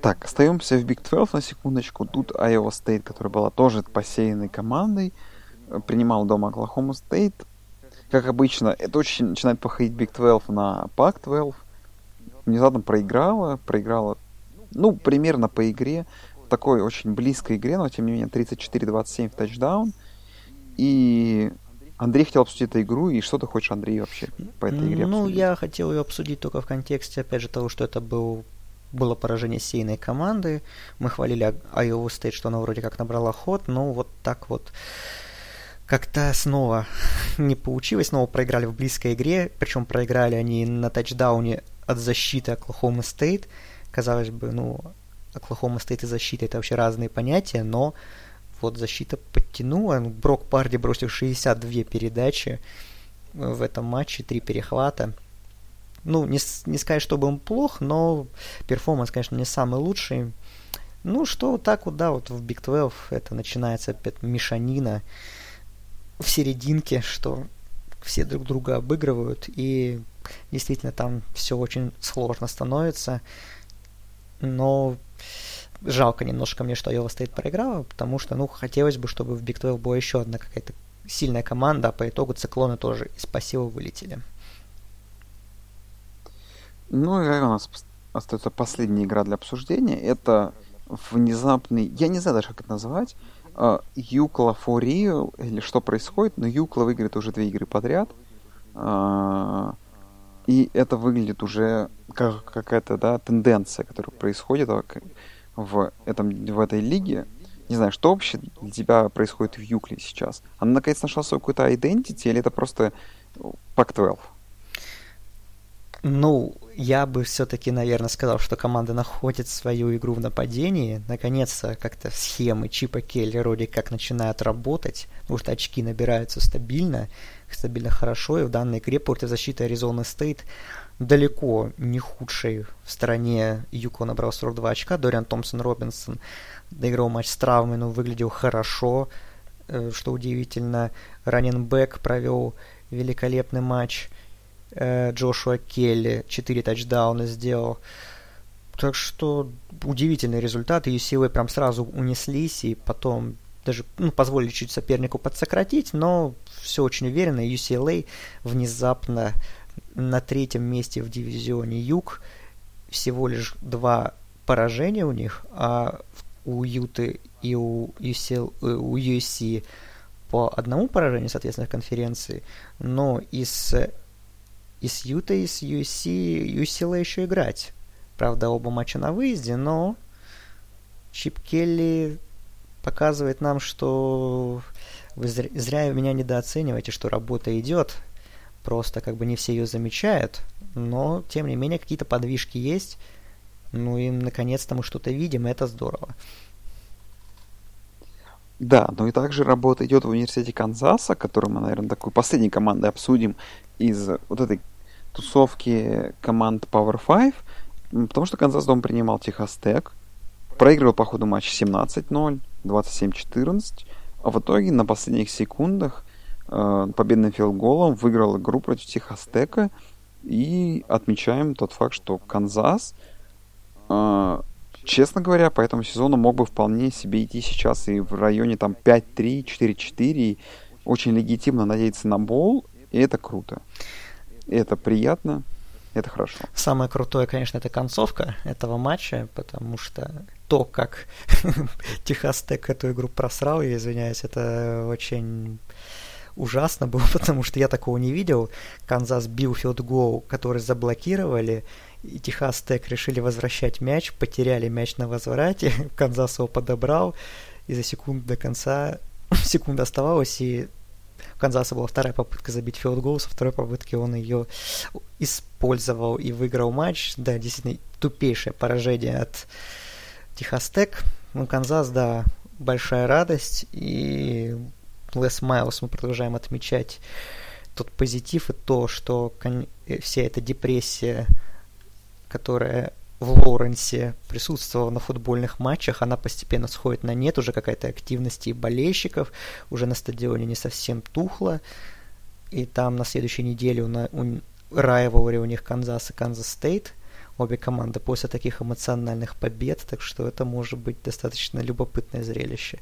Так, остаемся в Big 12 на секундочку. Тут Iowa State, которая была тоже посеянной командой, принимал дома Оклахома State. Как обычно, это очень начинает походить Big 12 на Pac 12. Внезапно проиграла, проиграла, ну, примерно по игре такой очень близкой игре, но тем не менее 34-27 в тачдаун. И Андрей хотел обсудить эту игру, и что ты хочешь, Андрей, вообще по этой игре Ну, обсудить? я хотел ее обсудить только в контексте, опять же, того, что это был было поражение сейной команды. Мы хвалили Iowa State, что она вроде как набрала ход, но вот так вот как-то снова не получилось, снова проиграли в близкой игре, причем проиграли они на тачдауне от защиты Оклахома Стейт. Казалось бы, ну, Оклахома стоит и защита, это вообще разные понятия, но вот защита подтянула. Брок Парди бросил 62 передачи в этом матче, три перехвата. Ну, не, не сказать, чтобы он плох, но перформанс, конечно, не самый лучший. Ну, что вот так вот, да, вот в Big 12 это начинается опять мешанина в серединке, что все друг друга обыгрывают, и действительно там все очень сложно становится. Но жалко немножко мне, что Iowa State проиграла, потому что, ну, хотелось бы, чтобы в Big 12 была еще одна какая-то сильная команда, а по итогу циклоны тоже из пассива вылетели. Ну и у нас остается последняя игра для обсуждения. Это внезапный, я не знаю даже, как это назвать, Юкла for Real, или что происходит, но Юкла выиграет уже две игры подряд. Uh, и это выглядит уже как какая-то да, тенденция, которая происходит в, этом, в этой лиге. Не знаю, что вообще для тебя происходит в Юкле сейчас? Она наконец нашла свою какую-то identity или это просто Pac-12? Ну, я бы все-таки, наверное, сказал, что команда находит свою игру в нападении. Наконец-то как-то схемы Чипа Келли вроде как начинают работать, потому что очки набираются стабильно, стабильно хорошо, и в данной игре защиты Аризоны Стейт далеко не худшей в стороне Юко набрал 42 очка. Дориан Томпсон Робинсон доиграл матч с травмой, но выглядел хорошо, э, что удивительно. Раненбэк провел великолепный матч. Э, Джошуа Келли 4 тачдауна сделал. Так что удивительный результат. UCLA прям сразу унеслись, и потом даже ну, позволили чуть сопернику подсократить, но все очень уверенно. UCLA внезапно на третьем месте в дивизионе Юг. Всего лишь два поражения у них, а у Юты и у, UCL, э, у USC по одному поражению, соответственно, в конференции, но из, из Юта и с USC UCLA еще играть. Правда, оба матча на выезде, но Чип Келли показывает нам, что вы зря, зря меня недооцениваете, что работа идет. Просто как бы не все ее замечают, но тем не менее какие-то подвижки есть. Ну и наконец-то мы что-то видим, и это здорово. Да, ну и также работа идет в университете Канзаса, который мы, наверное, такой последней командой обсудим из вот этой тусовки команд Power 5, потому что Канзас дом принимал Техас Тек, проигрывал по ходу матча 17-0, 27-14, а в итоге на последних секундах э, победным филголом выиграл игру против Техас Тека, и отмечаем тот факт, что Канзас э, честно говоря, по этому сезону мог бы вполне себе идти сейчас и в районе там 5-3, 4-4. Очень легитимно надеяться на бол, и это круто. Это приятно, это хорошо. Самое крутое, конечно, это концовка этого матча, потому что то, как Техас Тек эту игру просрал, я извиняюсь, это очень ужасно было, потому что я такого не видел. Канзас бил филдгол, который заблокировали, и Техас Тек решили возвращать мяч, потеряли мяч на возврате, Канзас его подобрал, и за секунду до конца, секунда оставалась, и у Канзаса была вторая попытка забить филдгол, со второй попытки он ее использовал и выиграл матч. Да, действительно, тупейшее поражение от Техас Тек. Ну, Канзас, да, большая радость, и Лес Майлз мы продолжаем отмечать тот позитив и то, что вся эта депрессия которая в Лоуренсе присутствовала на футбольных матчах, она постепенно сходит на нет, уже какая-то активность и болельщиков, уже на стадионе не совсем тухло, и там на следующей неделе у, у rivalry у них Канзас и Канзас Стейт, обе команды после таких эмоциональных побед, так что это может быть достаточно любопытное зрелище.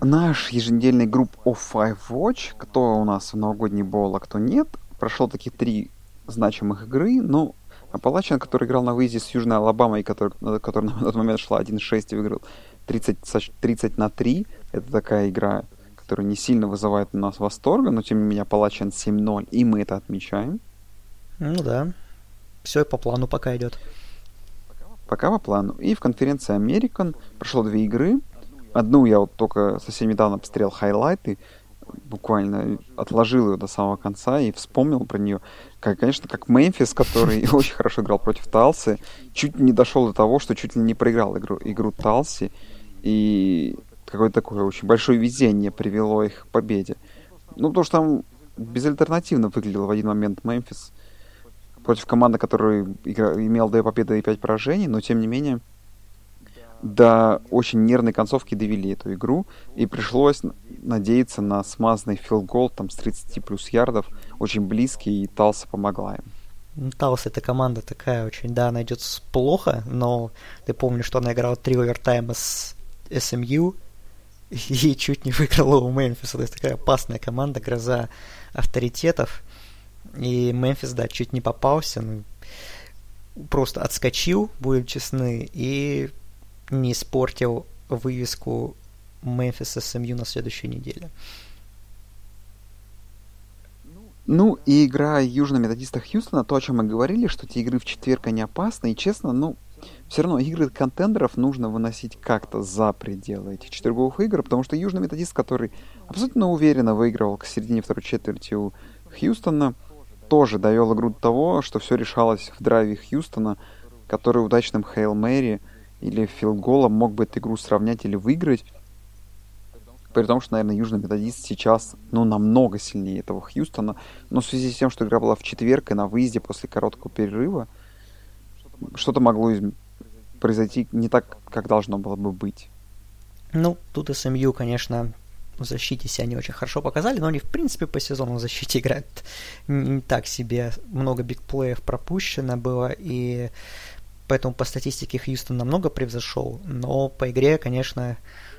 Наш еженедельный Group of Five Watch, кто у нас в новогодний боул, а кто нет, прошел такие три значимых игры, но Аппалачиан, который играл на выезде с Южной Алабамой, который, который на тот момент шла 1-6 и выиграл 30, 30 на 3, это такая игра, которая не сильно вызывает у нас восторга, но тем не менее Апалачин 7-0, и мы это отмечаем. Ну да, все по плану пока идет. Пока по плану. И в конференции American прошло две игры. Одну я вот только совсем недавно посмотрел хайлайты буквально отложил ее до самого конца и вспомнил про нее. Как, конечно, как Мемфис, который очень хорошо играл против Талси, чуть не дошел до того, что чуть ли не проиграл игру, игру Талси. И какое-то такое очень большое везение привело их к победе. Ну, потому что там безальтернативно выглядел в один момент Мемфис против команды, которая игра, имел две победы и пять поражений, но тем не менее до очень нервной концовки довели эту игру, и пришлось надеяться на смазанный филгол там с 30 плюс ярдов, очень близкий, и Талса помогла им. Ну, Талс это команда такая очень, да, она идет плохо, но ты помнишь, что она играла три овертайма с СМЮ и чуть не выиграла у Мемфиса. То есть такая опасная команда, гроза авторитетов. И Мемфис, да, чуть не попался, ну, просто отскочил, будем честны, и не испортил вывеску Мемфис СМЮ на следующей неделе. Ну, и игра Южно-Методиста Хьюстона, то, о чем мы говорили, что эти игры в четверг, они опасны, и честно, ну, все равно игры контендеров нужно выносить как-то за пределы этих четверговых игр, потому что Южный Методист, который абсолютно уверенно выигрывал к середине второй четверти у Хьюстона, тоже довел игру до того, что все решалось в драйве Хьюстона, который удачным Хейл Мэри или филголом мог бы эту игру сравнять или выиграть. При том, что, наверное, Южный Методист сейчас, ну, намного сильнее этого Хьюстона. Но в связи с тем, что игра была в четверг и на выезде после короткого перерыва, что-то могло из... произойти не так, как должно было бы быть. Ну, тут СМЮ, конечно, в защите себя не очень хорошо показали, но они, в принципе, по сезону в защите играют не так себе. Много бигплеев пропущено было, и поэтому по статистике Хьюстон намного превзошел, но по игре, конечно,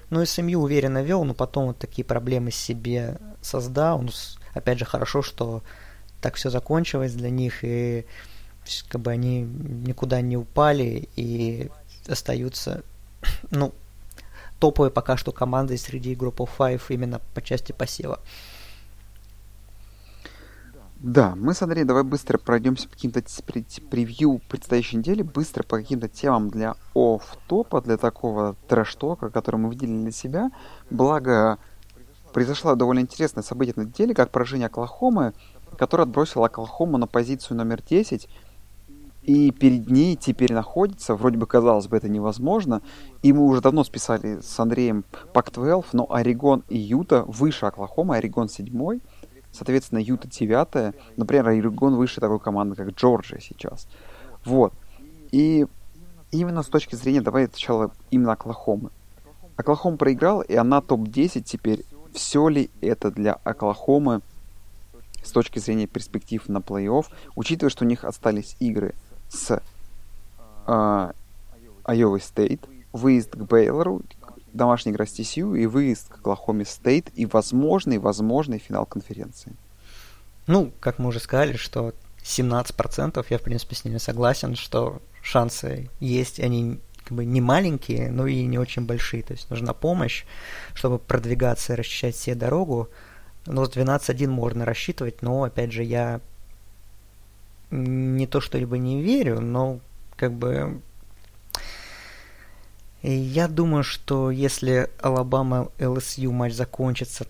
ну, СМЮ уверенно вел, но потом вот такие проблемы себе создал. Ну, опять же, хорошо, что так все закончилось для них, и как бы они никуда не упали и остаются, ну, топовой пока что командой среди группы Five именно по части посева. Да, мы с Андреем давай быстро пройдемся по каким-то превью предстоящей недели, быстро по каким-то темам для офф-топа, для такого трэш-тока, который мы видели для себя. Благо, произошло довольно интересное событие на неделе, как поражение Оклахомы, которое отбросило Оклахому на позицию номер 10, и перед ней теперь находится, вроде бы казалось бы это невозможно, и мы уже давно списали с Андреем Пак-12, но Орегон и Юта выше Оклахомы, Орегон 7 Соответственно, Юта 9 Например, Орегон выше такой команды, как Джорджия сейчас. Вот. И именно с точки зрения, давай сначала именно Оклахомы. Оклахома проиграл, и она топ-10 теперь. Все ли это для Оклахомы с точки зрения перспектив на плей-офф, учитывая, что у них остались игры с Iowa State, выезд к Бейлору, домашняя игра с TCU и выезд к Оклахоме Стейт и возможный, возможный финал конференции. Ну, как мы уже сказали, что 17%, я, в принципе, с ними согласен, что шансы есть, они как бы не маленькие, но и не очень большие. То есть нужна помощь, чтобы продвигаться и расчищать себе дорогу. Но с 12-1 можно рассчитывать, но, опять же, я не то что-либо не верю, но как бы я думаю, что если Алабама ЛСЮ матч закончится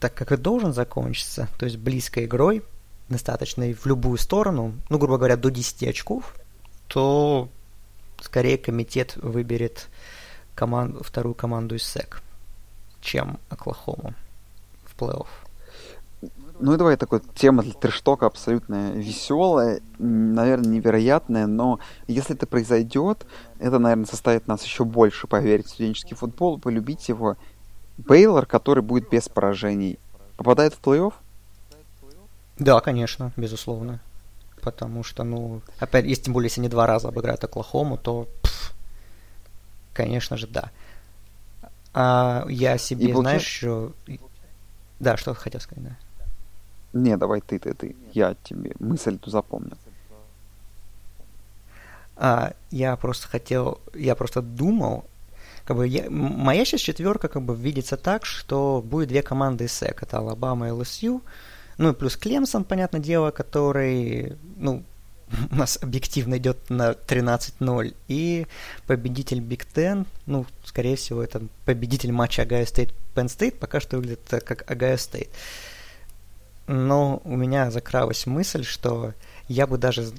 так, как и должен закончиться, то есть близкой игрой, достаточной в любую сторону, ну, грубо говоря, до 10 очков, то скорее комитет выберет команду, вторую команду из СЭК, чем Оклахому в плей-офф. Ну и давай такой тема для трештока абсолютно веселая, наверное, невероятная, но если это произойдет, это, наверное, заставит нас еще больше поверить в студенческий футбол, полюбить его. Бейлор, который будет без поражений, попадает в плей-офф? Да, конечно, безусловно. Потому что, ну, опять, если тем более, если они два раза обыграют Оклахому, то, пф, конечно же, да. А я себе, знаешь, еще... Да, что хотел сказать, да. Не, давай ты, ты, ты. Я тебе мысль эту запомнил. А, я просто хотел, я просто думал, как бы я, моя сейчас четверка как бы видится так, что будет две команды из SEC. Это Алабама и LSU. Ну и плюс Клемсон, понятное дело, который, ну, у нас объективно идет на 13-0. И победитель Big Ten, ну, скорее всего, это победитель матча Ohio State Penn State, пока что выглядит как Агайо Стейт но у меня закралась мысль, что я бы даже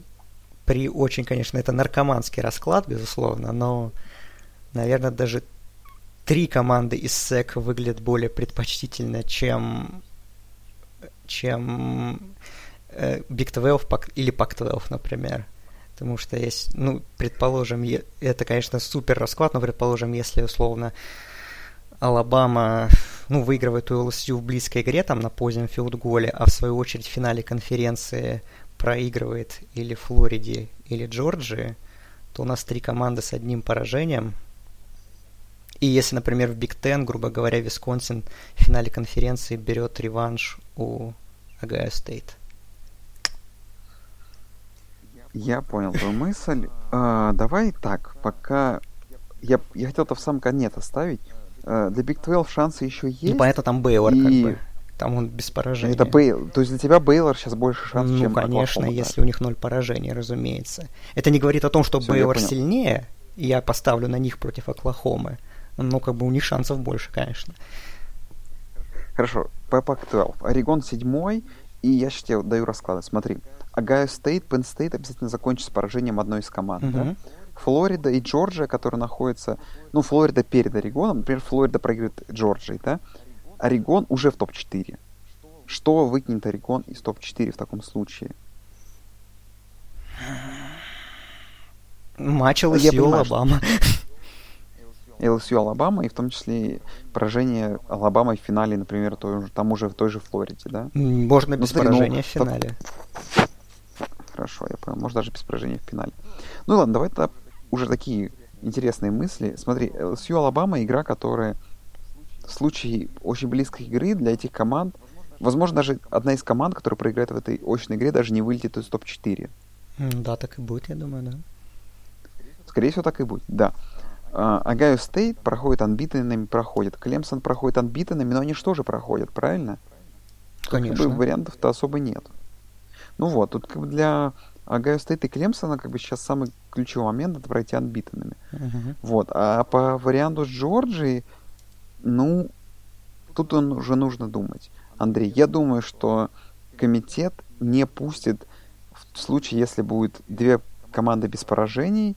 при очень, конечно, это наркоманский расклад, безусловно, но, наверное, даже три команды из СЭК выглядят более предпочтительно, чем чем э, Big 12 или Pac-12, например. Потому что есть, ну, предположим, это, конечно, супер расклад, но, предположим, если, условно, Алабама ну, выигрывает у ЛСЮ в близкой игре, там, на позднем филдголе, а в свою очередь в финале конференции проигрывает или Флориде, или Джорджии, то у нас три команды с одним поражением. И если, например, в Big Ten, грубо говоря, Висконсин в финале конференции берет реванш у Ohio State. Я понял твою мысль. А, давай так, пока... Я, я хотел это в самом конец оставить. Э, для Big 12 шансы еще ну, есть. Ну, понятно, там Бейлор и... как бы. Там он без поражений. Это Бейл. То есть для тебя Бейлор сейчас больше шансов, ну, чем конечно, Оклахома, если да. у них ноль поражений, разумеется. Это не говорит о том, что Все, Бейлор сильнее, и я поставлю на них против Оклахомы. Но как бы у них шансов больше, конечно. Хорошо, по Pac-12. Орегон седьмой, и я сейчас тебе даю расклады. Смотри, Ohio State, Penn State обязательно закончит с поражением одной из команд. Uh-huh. Да? Флорида и Джорджия, которые находятся... Ну, Флорида перед Орегоном. Например, Флорида проигрывает Джорджии, да? Орегон уже в топ-4. Что выкинет Орегон из топ-4 в таком случае? Матч ЛСЮ Алабама. ЛСЮ Алабама, и в том числе поражение Алабамы в финале, например, той, там уже в той же Флориде, да? Можно ну, без смотри, поражения ну, в финале. Хорошо, я понял. Может, даже без поражения в финале. Ну ладно, давай тогда уже такие интересные мысли. Смотри, LSU Алабама игра, которая в случае очень близкой игры для этих команд, возможно, даже одна из команд, которая проиграет в этой очной игре, даже не вылетит из топ-4. Да, так и будет, я думаю, да. Скорее всего, так и будет, да. Ohio State проходит unbeaten ными, проходит. Клемсон проходит unbeaten ными, но они что же проходят, правильно? Конечно. Как бы вариантов-то особо нет. Ну вот, тут как бы для Ohio State и Клемсона как бы сейчас самый ключевой момент это пройти unbeaten ными. Мгм. Вот. А по варианту с Джорджией, ну, тут он уже нужно думать. Андрей, я думаю, что комитет не пустит в случае, если будет две команды без поражений,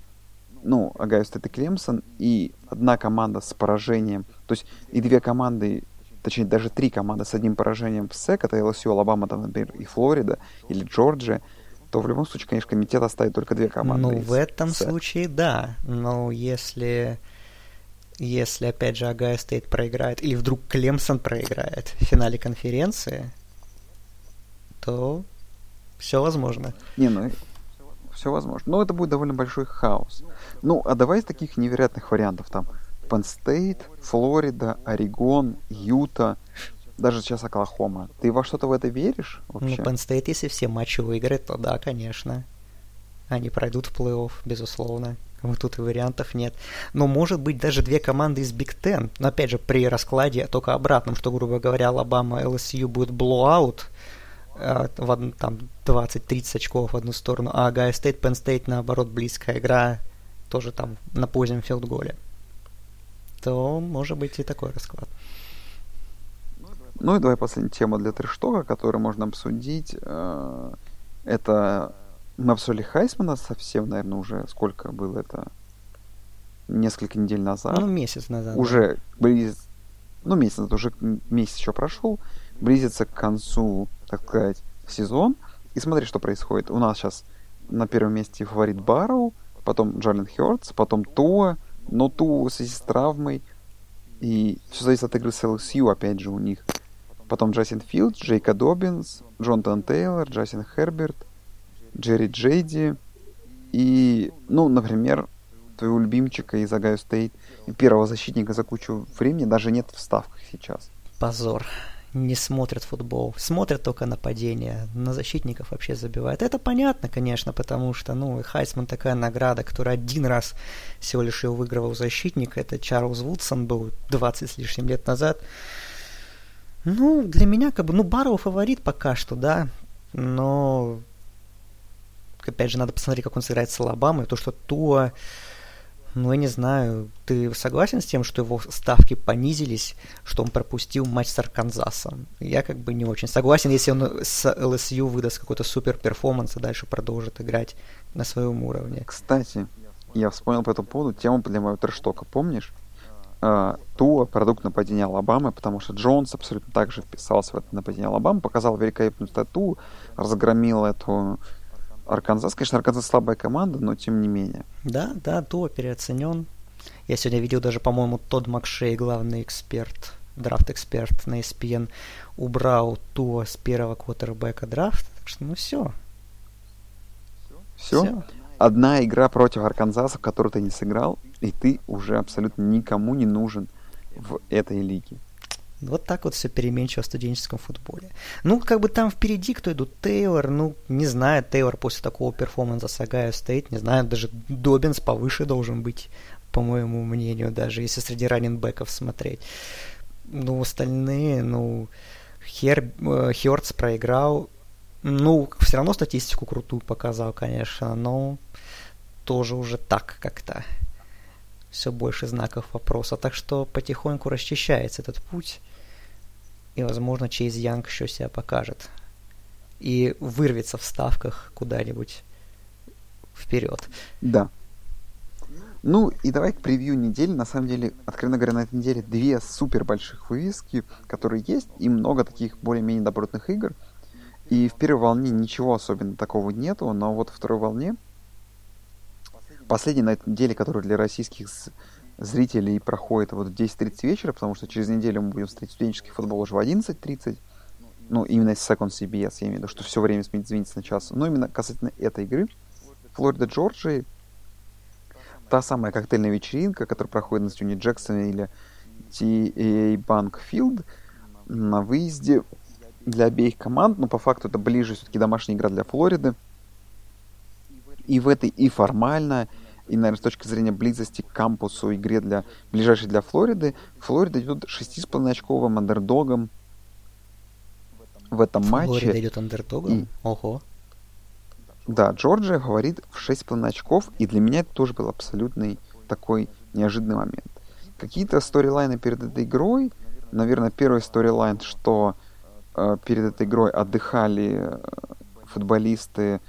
ну, Ohio State и Клемсон, и одна команда с поражением, то есть и две команды, точнее, даже три команды с одним поражением в SEC, это LSU, Алабама, там, например, и Флорида, или Джорджия, то в любом случае, конечно, комитет оставит только две команды. Ну, в этом SEC. случае да. Но если, если опять же, Ohio State проиграет, или вдруг Клемсон проиграет в финале конференции, то все возможно. Не, ну, все возможно. Но это будет довольно большой хаос. Ну, а давай из таких невероятных вариантов. Там Penn State, Флорида, Орегон, Юта, даже сейчас Оклахома. Ты во что-то в это веришь Ну, вообще? Penn State, если все матчи выиграет, то да, конечно. Они пройдут в плей-офф, безусловно. Вот тут и вариантов нет. Но может быть даже две команды из Big Ten. Но опять же, при раскладе только обратном, что, грубо говоря, Алабама, LSU будет blowout, э, в од- там 20-30 очков в одну сторону, а Ohio State, Penn State, наоборот, близкая игра, тоже там на позднем филдголе. То может быть и такой расклад. Ну и давай последняя тема для трештока, которую можно обсудить. Э, Это мы обсудили Хайсмана совсем, наверное, уже сколько было это? Несколько недель назад. Ну, месяц назад. уже близится, ну, месяц, назад, уже месяц еще прошел, близится к концу, так сказать, сезон. И смотри, что происходит. У нас сейчас на первом месте фаворит Барроу, потом Джален Хёртс, потом Туа, но Туа в связи с травмой. И все зависит от игры с LSU, опять же, у них. Потом Джастин Филдс, Джей Кей Доббинс, Джонатан Тейлор, Джастин Херберт, Джерри Джуди и, ну, например, твоего любимчика из Ohio State, первого защитника за кучу времени даже нет в ставках сейчас. Позор. Не смотрят футбол. Смотрят только нападения. На защитников вообще забивают. Это понятно, конечно, потому что, ну, Хайсман такая награда, которая один раз всего лишь ее выигрывал защитник. Это Чарльз Вудсон был 20 с лишним лет назад. Ну, для меня, как бы, ну, Барроу фаворит пока что, да. Но, опять же, надо посмотреть, как он сыграет с Алабамой. То, что Туа, ну, я не знаю, ты согласен с тем, что его ставки понизились, что он пропустил матч с Арканзасом? Я как бы не очень согласен, если он с LSU выдаст какой-то супер performance и дальше продолжит играть на своем уровне. Кстати, я вспомнил по этому поводу тему для моего trash talk а, помнишь? Туа, продукт нападения Алабамы, потому что Джонс абсолютно так же вписался в это нападение Алабамы, показал великолепную стату, разгромил эту Арканзас. Конечно, Арканзас слабая команда, но тем не менее. Да, да, Туа переоценен. Я сегодня видел даже, по-моему, Тодд Макшей, главный эксперт, драфт-эксперт на ESPN, убрал Туа с первого квотербека драфта. Так что, ну все. Все. Одна игра против Арканзаса, в которую ты не сыграл, и ты уже абсолютно никому не нужен в этой лиге. Вот так вот все переменчиво в студенческом футболе. Ну, как бы там впереди кто идут? Тейлор, ну, не знаю, Тейлор после такого performance а с Ohio State, не знаю, даже Добинс повыше должен быть, по моему мнению, даже если среди раннинбеков смотреть. Ну, остальные, ну, Хер, э, Хёртс проиграл. Ну, все равно статистику крутую показал, конечно, но тоже уже так как-то все больше знаков вопроса. Так что потихоньку расчищается этот путь. И, возможно, Чейз Янг еще себя покажет. И вырвется в ставках куда-нибудь вперед. Да. Ну и давай к превью недели. На самом деле, откровенно говоря, на этой неделе две супер больших вывески, которые есть, и много таких более-менее добротных игр. И в первой волне ничего особенно такого нету, но вот во второй волне последний на этой неделе, который для российских зрителей проходит вот в 10.30 вечера, потому что через неделю мы будем смотреть студенческий футбол уже в 11.30. Ну, именно Second CBS, я имею в виду, что все время сменится на час. Но именно касательно этой игры, Флорида Джорджии, та самая коктейльная вечеринка, которая проходит на стадионе Джексона или TA Bank Field на выезде для обеих команд, но по факту это ближе все-таки домашняя игра для Флориды. И в этой и формально, и, наверное, с точки зрения близости к кампусу игре для ближайшей для Флориды, Флорида идет 6,5-очковым андердогом в этом Флорида матче. Флорида идет андердогом? И... Ого. Да, Джорджия говорит в 6,5 очков, и для меня это тоже был абсолютный такой неожиданный момент. Какие-то сторилайны перед этой игрой, наверное, первый сторилайн, что перед этой игрой отдыхали э, футболисты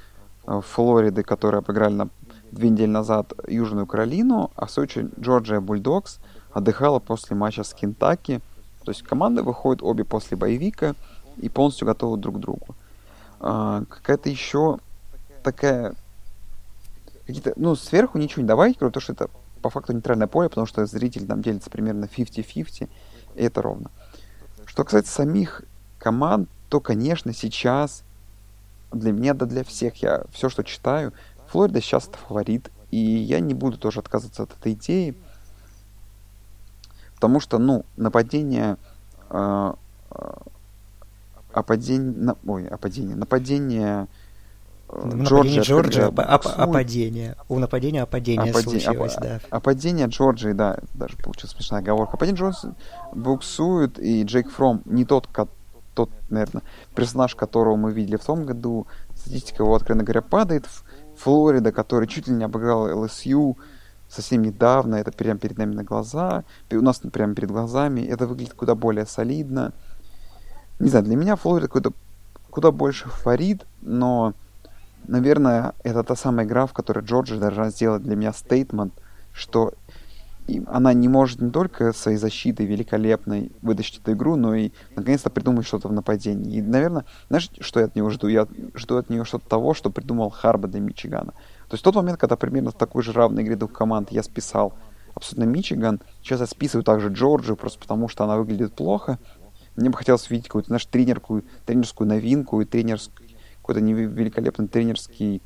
э, Флориды, которые обыграли на две недели назад Южную Каролину, а в Сочи Джорджия Бульдогс отдыхала после матча с Кентаки. То есть команды выходят обе после боевика и полностью готовы друг к другу. Э, какая-то еще такая... Какие-то, ну, сверху ничего не добавить, кроме того, что это по факту нейтральное поле, потому что зритель там делится примерно 50-50, и это ровно. Что касается самих команд, то, конечно, сейчас для меня, да для всех, я все, что читаю, Флорида сейчас это фаворит, и я не буду тоже отказываться от этой идеи, потому что, ну, нападение э, э, опадение, на, ой, опадение, нападение Джорджия, Джорджия опадение. У нападения опадение Опади... случилось, оп... да. Опадение Джорджии, да, даже получилась смешная оговорка. Опадение Джорджии буксует, и Джейк Фром не тот, тот, наверное, персонаж, которого мы видели в том году. Статистика его, откровенно говоря, падает. Флорида, который чуть ли не обыграл ЛСЮ совсем недавно, это прямо перед нами на глаза, у нас прямо перед глазами, это выглядит куда более солидно. Не знаю, для меня Флорида куда, куда больше фаворит, но наверное, это та самая игра, в которой Джорджия должна сделать для меня стейтмент, что она не может не только своей защитой великолепной вытащить эту игру, но и наконец-то придумать что-то в нападении. И, наверное, знаешь, что я от нее жду? Я жду от нее что-то того, что придумал Харба для Мичигана. То есть тот момент, когда примерно в такой же равной игре двух команд я списал абсолютно Мичиган, сейчас я списываю также Джорджию, просто потому что она выглядит плохо. Мне бы хотелось увидеть какую-то, знаешь, тренерскую, тренерскую новинку и тренерскую какой-то великолепный тренерский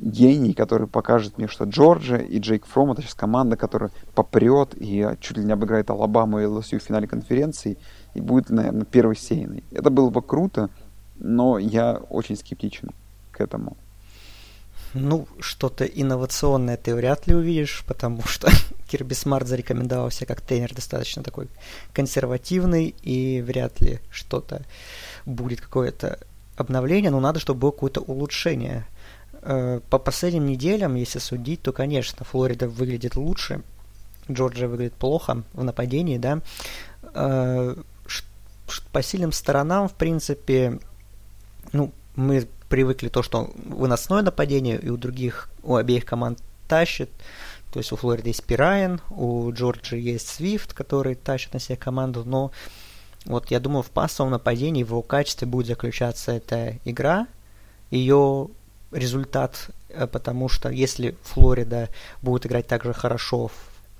гений, который покажет мне, что Джорджия и Джейк Фром это сейчас команда, которая попрет и чуть ли не обыграет Алабаму и ЛСЮ в финале конференции и будет, наверное, первой сеянной. Это было бы круто, но я очень скептичен к этому. Ну, что-то инновационное ты вряд ли увидишь, потому что Кирби Смарт зарекомендовал себя как тренер достаточно такой консервативный, и вряд ли что-то будет какое-то обновление, но надо, чтобы было какое-то улучшение. Э, по последним неделям, если судить, то, конечно, Флорида выглядит лучше, Джорджия выглядит плохо в нападении, да. Э, по сильным сторонам, в принципе, ну, мы привыкли то, что выносное нападение, и у других, у обеих команд тащит. То есть у Флориды есть Пирайен, у Джорджии есть Свифт, который тащит на себя команду, но вот я думаю, в пассовом нападении в его качестве будет заключаться эта игра, ее результат, э, потому что если Флорида будет играть так же хорошо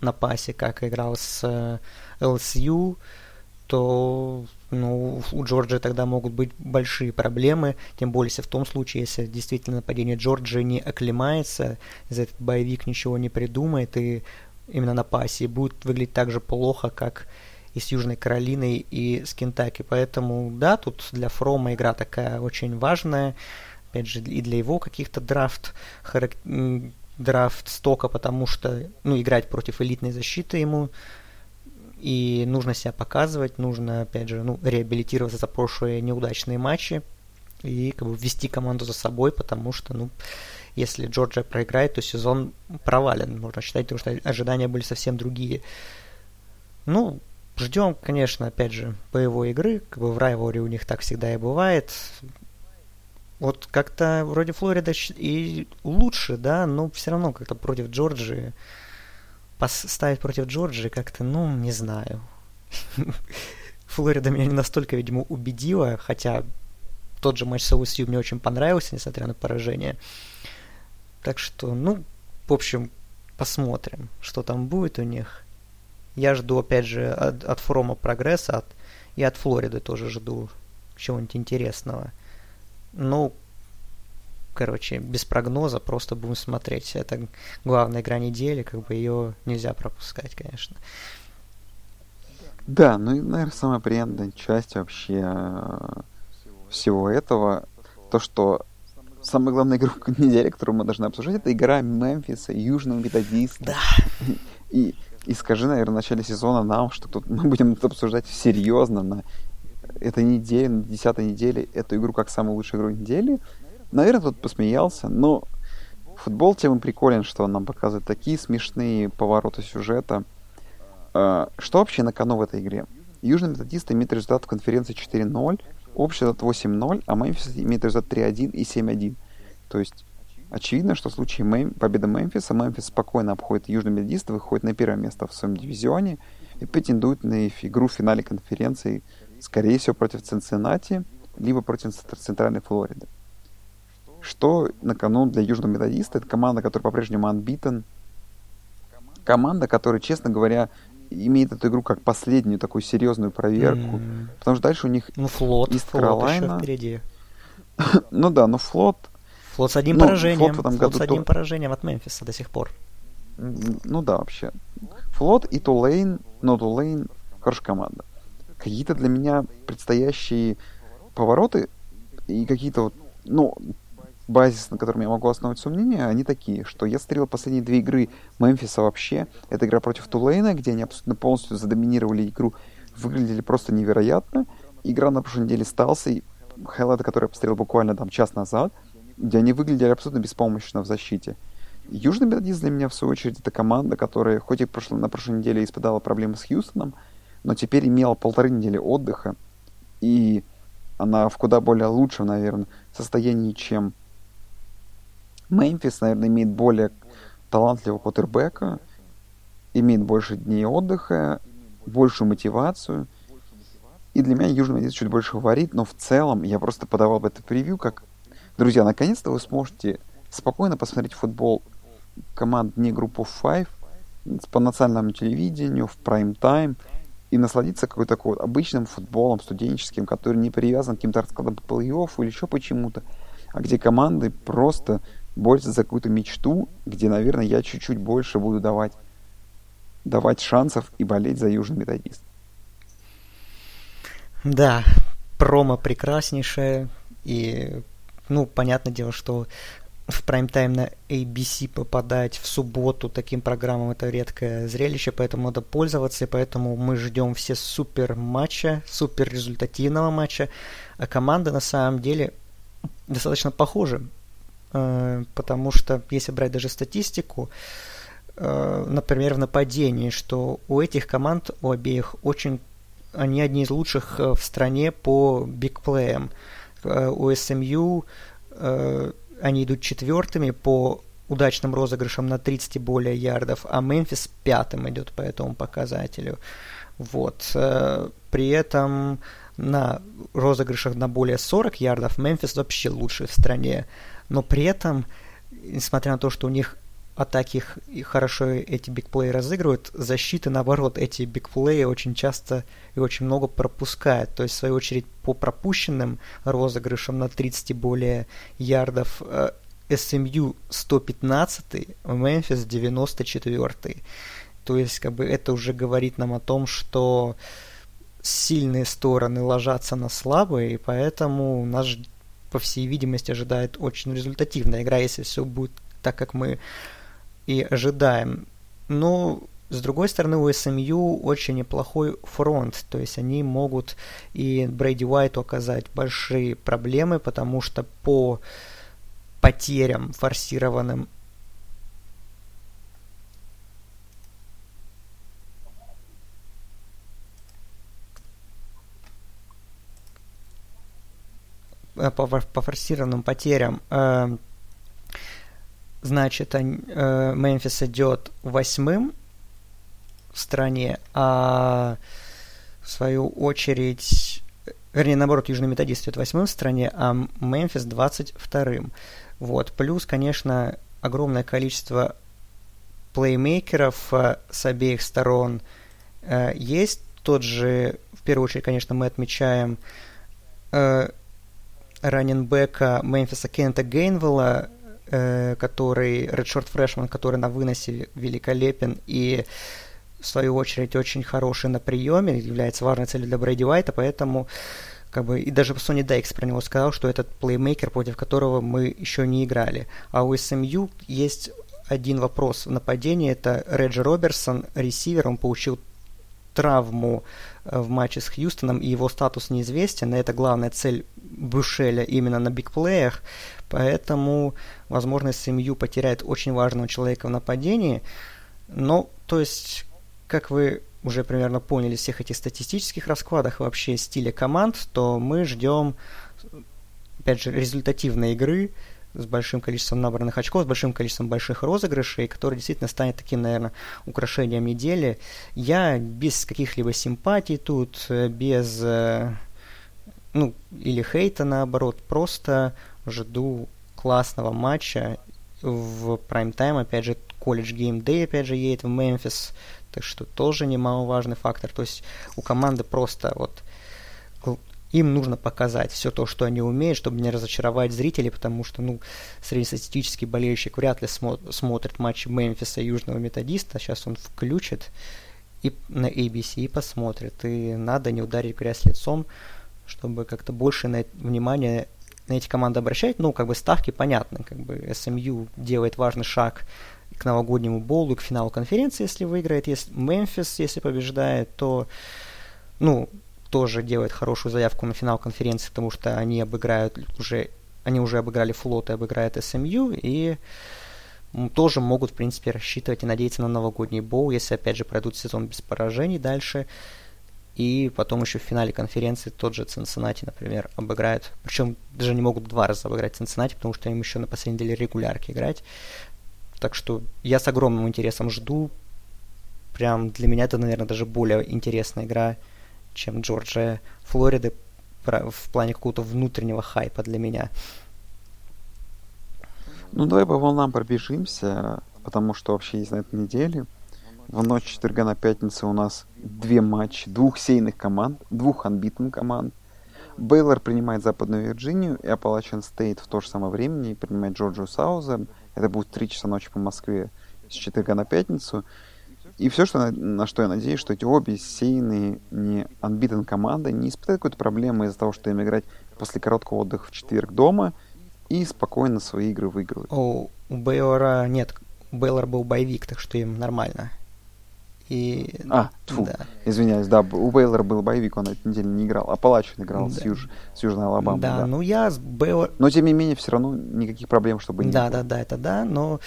на пасе, как играл с LSU, э, то ну, у Джорджии тогда могут быть большие проблемы, тем более если в том случае, если действительно нападение Джорджии не оклемается, за этот боевик ничего не придумает и именно на пасе будет выглядеть так же плохо, как и с Южной Каролиной, и с Кентаки. Поэтому, да, тут для Фрома игра такая очень важная. Опять же, и для его каких-то драфт, харак... драфт стока, потому что, ну, играть против элитной защиты ему и нужно себя показывать, нужно, опять же, ну, реабилитироваться за прошлые неудачные матчи и как бы ввести команду за собой, потому что, ну, если Джорджия проиграет, то сезон провален, можно считать, потому что ожидания были совсем другие. Ну, Ждем, конечно, опять же, боевой игры, как бы в райворе у них так всегда и бывает. Вот как-то вроде Флорида и лучше, да, но все равно как-то против Джорджии поставить против Джорджии как-то, ну, не знаю. Флорида меня не настолько, видимо, убедила, хотя тот же матч с LSU мне очень понравился, несмотря на поражение. Так что, ну, в общем, посмотрим, что там будет у них. Я жду, опять же, от, от форума прогресса от, и от Флориды тоже жду чего-нибудь интересного. Ну, короче, без прогноза, просто будем смотреть. Это главная игра недели, как бы ее нельзя пропускать, конечно. Да, ну и, наверное, самая приятная часть вообще э, всего этого, то, что самая главная игра недели, которую мы должны обсуждать, это игра Мемфиса, Южного Методиста. Да. И, и скажи, наверное, в начале сезона нам, что тут мы будем это обсуждать серьезно на этой неделе, на десятой неделе, эту игру как самую лучшую игру недели. Наверное, тут посмеялся, но футбол тем и приколен, что он нам показывает такие смешные повороты сюжета. А, что вообще на кону в этой игре? Южные методисты имеют результат в конференции 4-0, общий результат 8-0, а Мемфис имеет результат 3-1 и 7-1. То есть очевидно, что в случае Мэм... победы Мемфиса, Мемфис спокойно обходит Южный Методист, выходит на первое место в своем дивизионе и претендует на игру в финале конференции, скорее всего, против Цинциннати, либо против Центральной Флориды. Что на кону для Южного Методиста? Это команда, которая по-прежнему unbeaten. Команда, которая, честно говоря, имеет эту игру как последнюю такую серьезную проверку. Mm. Потому что дальше у них ну, флот, Ист флот еще впереди. ну да, но флот... Флот с одним ну, поражением. Флот, в этом флот году с одним то... поражением от Мемфиса до сих пор. Ну да, вообще. Флот и Тулейн, но Тулейн хорошая команда. Какие-то для меня предстоящие повороты и какие-то вот, ну, базис, на котором я могу основать сомнения, они такие, что я смотрел последние две игры Мемфиса вообще. Это игра против Тулейна, где они абсолютно полностью задоминировали игру, выглядели просто невероятно. Игра на прошлой неделе Сталса, хайлайты, который я посмотрел буквально там час назад, где они выглядели абсолютно беспомощно в защите. Южный Методист для меня, в свою очередь, это команда, которая хоть и прошло, на прошлой неделе испытала проблемы с Хьюстоном, но теперь имела полторы недели отдыха, и она в куда более лучшем, наверное, состоянии, чем Мемфис, наверное, имеет более талантливого квотербека, имеет больше дней отдыха, большую мотивацию. И для меня Южный Медведь чуть больше фаворит, но в целом я просто подавал бы это превью, как, друзья, наконец-то вы сможете спокойно посмотреть футбол команд не группу 5 по национальному телевидению, в прайм-тайм, и насладиться какой-то такой вот обычным футболом студенческим, который не привязан к каким-то раскладам по плей-оффу или еще почему-то, а где команды просто борется за какую-то мечту, где, наверное, я чуть-чуть больше буду давать, давать шансов и болеть за Южный Методист. Да, промо прекраснейшее. И, ну, понятное дело, что в прайм-тайм на ABC попадать в субботу таким программам это редкое зрелище, поэтому надо пользоваться, и поэтому мы ждем все супер матча, супер результативного матча. А команды на самом деле достаточно похожи. Э, потому что если брать даже статистику, э, например, в нападении, что у этих команд, у обеих, очень они одни из лучших э, в стране по бигплеям. У СМЮ они идут четвертыми по удачным розыгрышам на 30 и более ярдов, а Мемфис пятым идет по этому показателю. Вот. При этом на розыгрышах на более 40 ярдов Мемфис вообще лучший в стране но при этом, несмотря на то, что у них атаки и хорошо эти бигплеи разыгрывают, защиты, наоборот, эти бигплеи очень часто и очень много пропускают. То есть, в свою очередь, по пропущенным розыгрышам на 30 и более ярдов SMU 115, Мемфис 94. То есть, как бы это уже говорит нам о том, что сильные стороны ложатся на слабые, и поэтому нас по всей видимости, ожидает очень результативная игра, если все будет так, как мы и ожидаем. Но, с другой стороны, у SMU очень неплохой фронт, то есть они могут и Брейди Уайту оказать большие проблемы, потому что по потерям форсированным Э, по, по форсированным потерям, э, значит, э, Мемфис идет восьмым в стране, а в свою очередь, вернее, наоборот, Южный Методист идет восьмым в стране, а Мемфис двадцать вторым. Вот. Плюс, конечно, огромное количество плеймейкеров с обеих сторон есть. Тот же, в первую очередь, конечно, мы отмечаем раненбека Мемфиса Кента Гейнвелла, э, который Редшорт Фрешман, который на выносе великолепен и в свою очередь очень хороший на приеме, является важной целью для Брэди Уайта, поэтому как бы, и даже Сони Дайкс про него сказал, что этот плеймейкер, против которого мы еще не играли. А у СМЮ есть один вопрос в нападении, это Реджи Роберсон, ресивер, он получил травму э, в матче с Хьюстоном, и его статус неизвестен. Это главная цель Бушеля именно на бигплеях. Поэтому, возможно, СМЮ потеряет очень важного человека в нападении. Но, то есть, как вы уже примерно поняли всех этих статистических раскладах вообще стиля команд, то мы ждем, опять же, результативной игры, с большим количеством набранных очков, с большим количеством больших розыгрышей, который действительно станет таким, наверное, украшением недели. Я без каких-либо симпатий тут, э, без, э, ну, или хейта, наоборот, просто жду классного матча в прайм-тайм, опять же, колледж Day, опять же, едет в Мемфис, так что тоже немаловажный фактор. То есть у команды просто вот им нужно показать все то, что они умеют, чтобы не разочаровать зрителей, потому что, ну, среднестатистический болельщик вряд ли смо- смотрит матч Мемфиса и Южного Методиста. Сейчас он включит и на ABC и посмотрит. И надо не ударить грязь лицом, чтобы как-то больше на внимание на эти команды обращать. Ну, как бы ставки понятны. Как бы SMU делает важный шаг к новогоднему боулу, к финалу конференции, если выиграет. Если Мемфис, если побеждает, то, ну, тоже делает хорошую заявку на финал конференции, потому что они обыграют уже, они уже обыграли флот и обыграют СМЮ, и тоже могут, в принципе, рассчитывать и надеяться на новогодний боу, если, опять же, пройдут сезон без поражений дальше. И потом еще в финале конференции тот же Цинциннати, например, обыграют. Причем даже не могут два раза обыграть Цинциннати, потому что им еще на последней неделе регулярки играть. Так что я с огромным интересом жду. Прям для меня это, наверное, даже более интересная игра, чем Джорджия Флориды в плане какого-то внутреннего хайпа для меня. Ну, давай по волнам пробежимся, потому что вообще есть на этой неделе. В ночь четверга на пятницу у нас две матчи двух сейных команд, двух анбитных команд. Бейлор принимает Западную Вирджинию, и Appalachian Стейт в то же самое время принимает Джорджию Саузерн. Это будет 3 часа ночи по Москве с четверга на пятницу. И все, что, на, что я надеюсь, что эти обе сейные, не unbeaten команды не испытают какой-то проблемы из-за того, что им играть после короткого отдыха в четверг дома и спокойно свои игры выигрывать. О, у Бейлора нет, у Бейлора был боевик, так что им нормально. И... А, тьфу, да. извиняюсь, да, у Бейлора был боевик, он на этой неделе не играл, а Палачин играл да. с, Юж, с Южной Алабамой. Да, да, ну я с Бейлор... Но, тем не менее, все равно никаких проблем, чтобы не Да, было. да, да, это да, но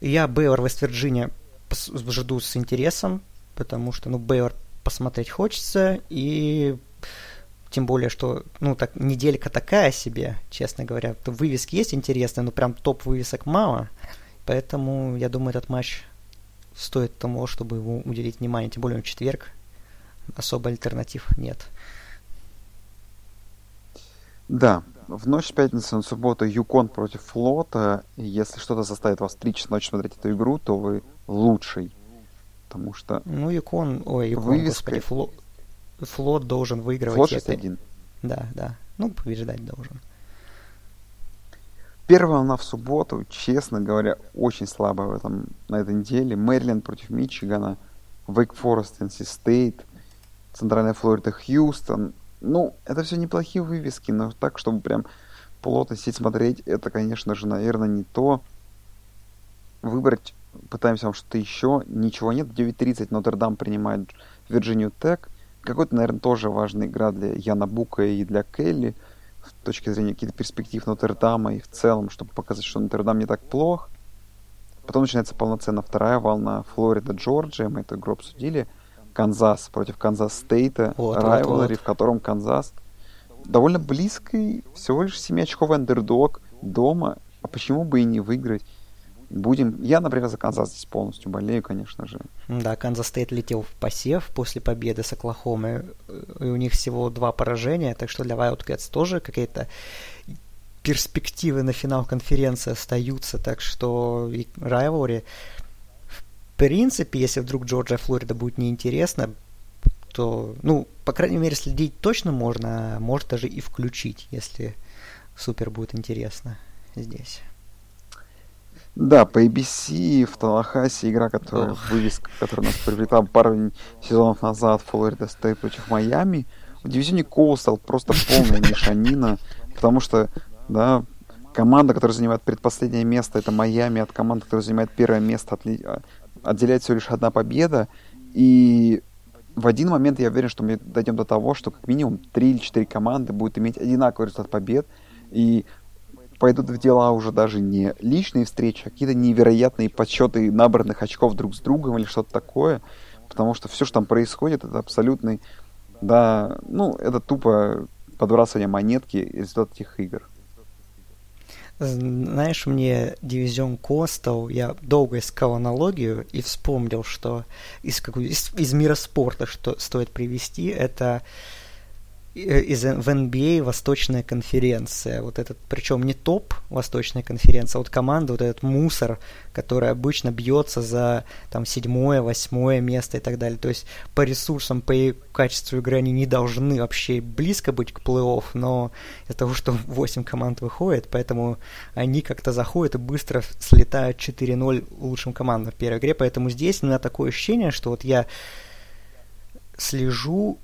я Бейлор Вест-Вирджиния жду с интересом, потому что, ну, Бейор посмотреть хочется, и тем более, что, ну, так, неделька такая себе, честно говоря. То вывески есть интересные, но прям топ вывесок мало. Поэтому, я думаю, этот матч стоит того, чтобы его уделить внимание. Тем более, в четверг особо альтернатив нет. Да, в ночь с пятницы на субботу UConn против Флота. Если что-то заставит вас 3 часа ночи смотреть эту игру, то вы лучший. Потому что... Ну, UConn... Ой, UConn, вывеска... господи, флот, флот должен выигрывать. Флот 6-1. Да, да. Ну, побеждать должен. Первая волна в субботу, честно говоря, очень слабая в этом, на этой неделе. Мэриленд против Мичигана, Wake Forest, NC State, Центральная Флорида, Хьюстон. Ну, это все неплохие вывески, но так, чтобы прям плотно сидеть смотреть, это, конечно же, наверное, не то. Выбрать пытаемся вам что-то еще. Ничего нет. В 9.30 Нотр-Дам принимает Вирджинию Тек. Какой-то, наверное, тоже важная игра для Яна Бука и для Келли с точки зрения каких-то перспектив Нотр-Дама и в целом, чтобы показать, что Нотр-Дам не так плох. Потом начинается полноценно вторая волна Флорида, Джорджия. Мы эту игру обсудили. Канзас против Канзас Стейта. Вот, rivalry, вот, вот. в котором Канзас довольно близкий, всего лишь 7-очковый андердог дома. А почему бы и не выиграть? Будем. Я, например, за Канзас здесь полностью болею, конечно же. Да, Канзас Стейт летел в посев после победы с Оклахомой. И у них всего два поражения, так что для Wildcats тоже какие-то перспективы на финал конференции остаются. Так что и rivalry, в принципе, если вдруг Джорджия Флорида будет неинтересно, то, ну, по крайней мере, следить точно можно, а может даже и включить, если супер будет интересно здесь. Да, по ABC в Талахасе игра, которая Ох. вывеска, которая нас привлекла пару сезонов назад, Флорида Стейт против Майами. В дивизионе Коустал просто полная мешанина, потому что, да, команда, которая занимает предпоследнее место, это Майами, от команды, которая занимает первое место, отли... А, отделяет всего лишь одна победа. И в один момент я уверен, что мы дойдем до того, что как минимум 3 или 4 команды будут иметь одинаковый результат побед. И пойдут в дела уже даже не личные встречи, а какие-то невероятные подсчеты набранных очков друг с другом или что-то такое. Потому что все, что там происходит, это абсолютный, да, ну, это тупо подбрасывание монетки результат этих игр. Знаешь, мне дивизион Костел, я долго искал аналогию и вспомнил, что из, какой, из, из мира спорта, что стоит привести, это Э, из, в NBA а Восточная конференция. Вот этот, причем не топ Восточная конференция, а вот команда, вот этот мусор, который обычно бьется за там седьмое, восьмое место и так далее. То есть по ресурсам, по качеству игры они не должны вообще близко быть к плей-офф, но из-за того, что 8 команд выходит, поэтому они как-то заходят и быстро слетают 4-0 лучшим командам в первой игре. Поэтому здесь у меня такое ощущение, что вот я слежу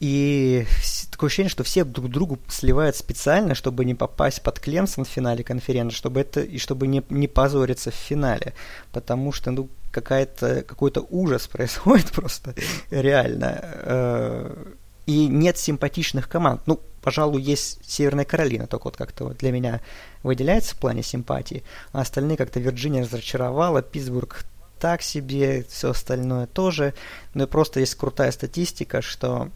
и такое ощущение, что все друг другу сливают специально, чтобы не попасть под Клемсон в финале конференции, чтобы это и чтобы не, не позориться в финале. Потому что, ну, какая-то, какой-то ужас происходит просто реально. Э, и нет симпатичных команд. Ну, пожалуй, есть Северная Каролина, только вот как-то для меня выделяется в плане симпатии. А остальные как-то Вирджиния разочаровала, Питтсбург так себе, все остальное тоже. Но просто есть крутая статистика, что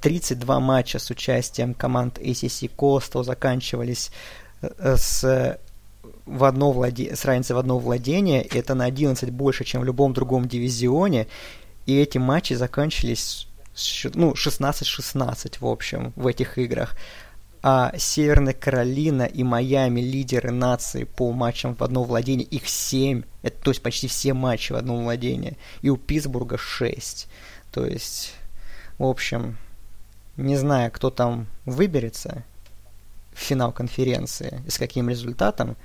32 матча с участием команд ACC Coastal заканчивались э, с, в одно владе... с разницей в одно владение. Это на 11 больше, чем в любом другом дивизионе. И эти матчи заканчивались ну, 16-16, в общем, в этих играх. А Северная Каролина и Майами лидеры нации по матчам в одно владение, их 7. Это, то есть почти все матчи в одном владении. И у Питтсбурга 6. То есть в общем, не знаю, кто там выберется в финал конференции и с каким результатом,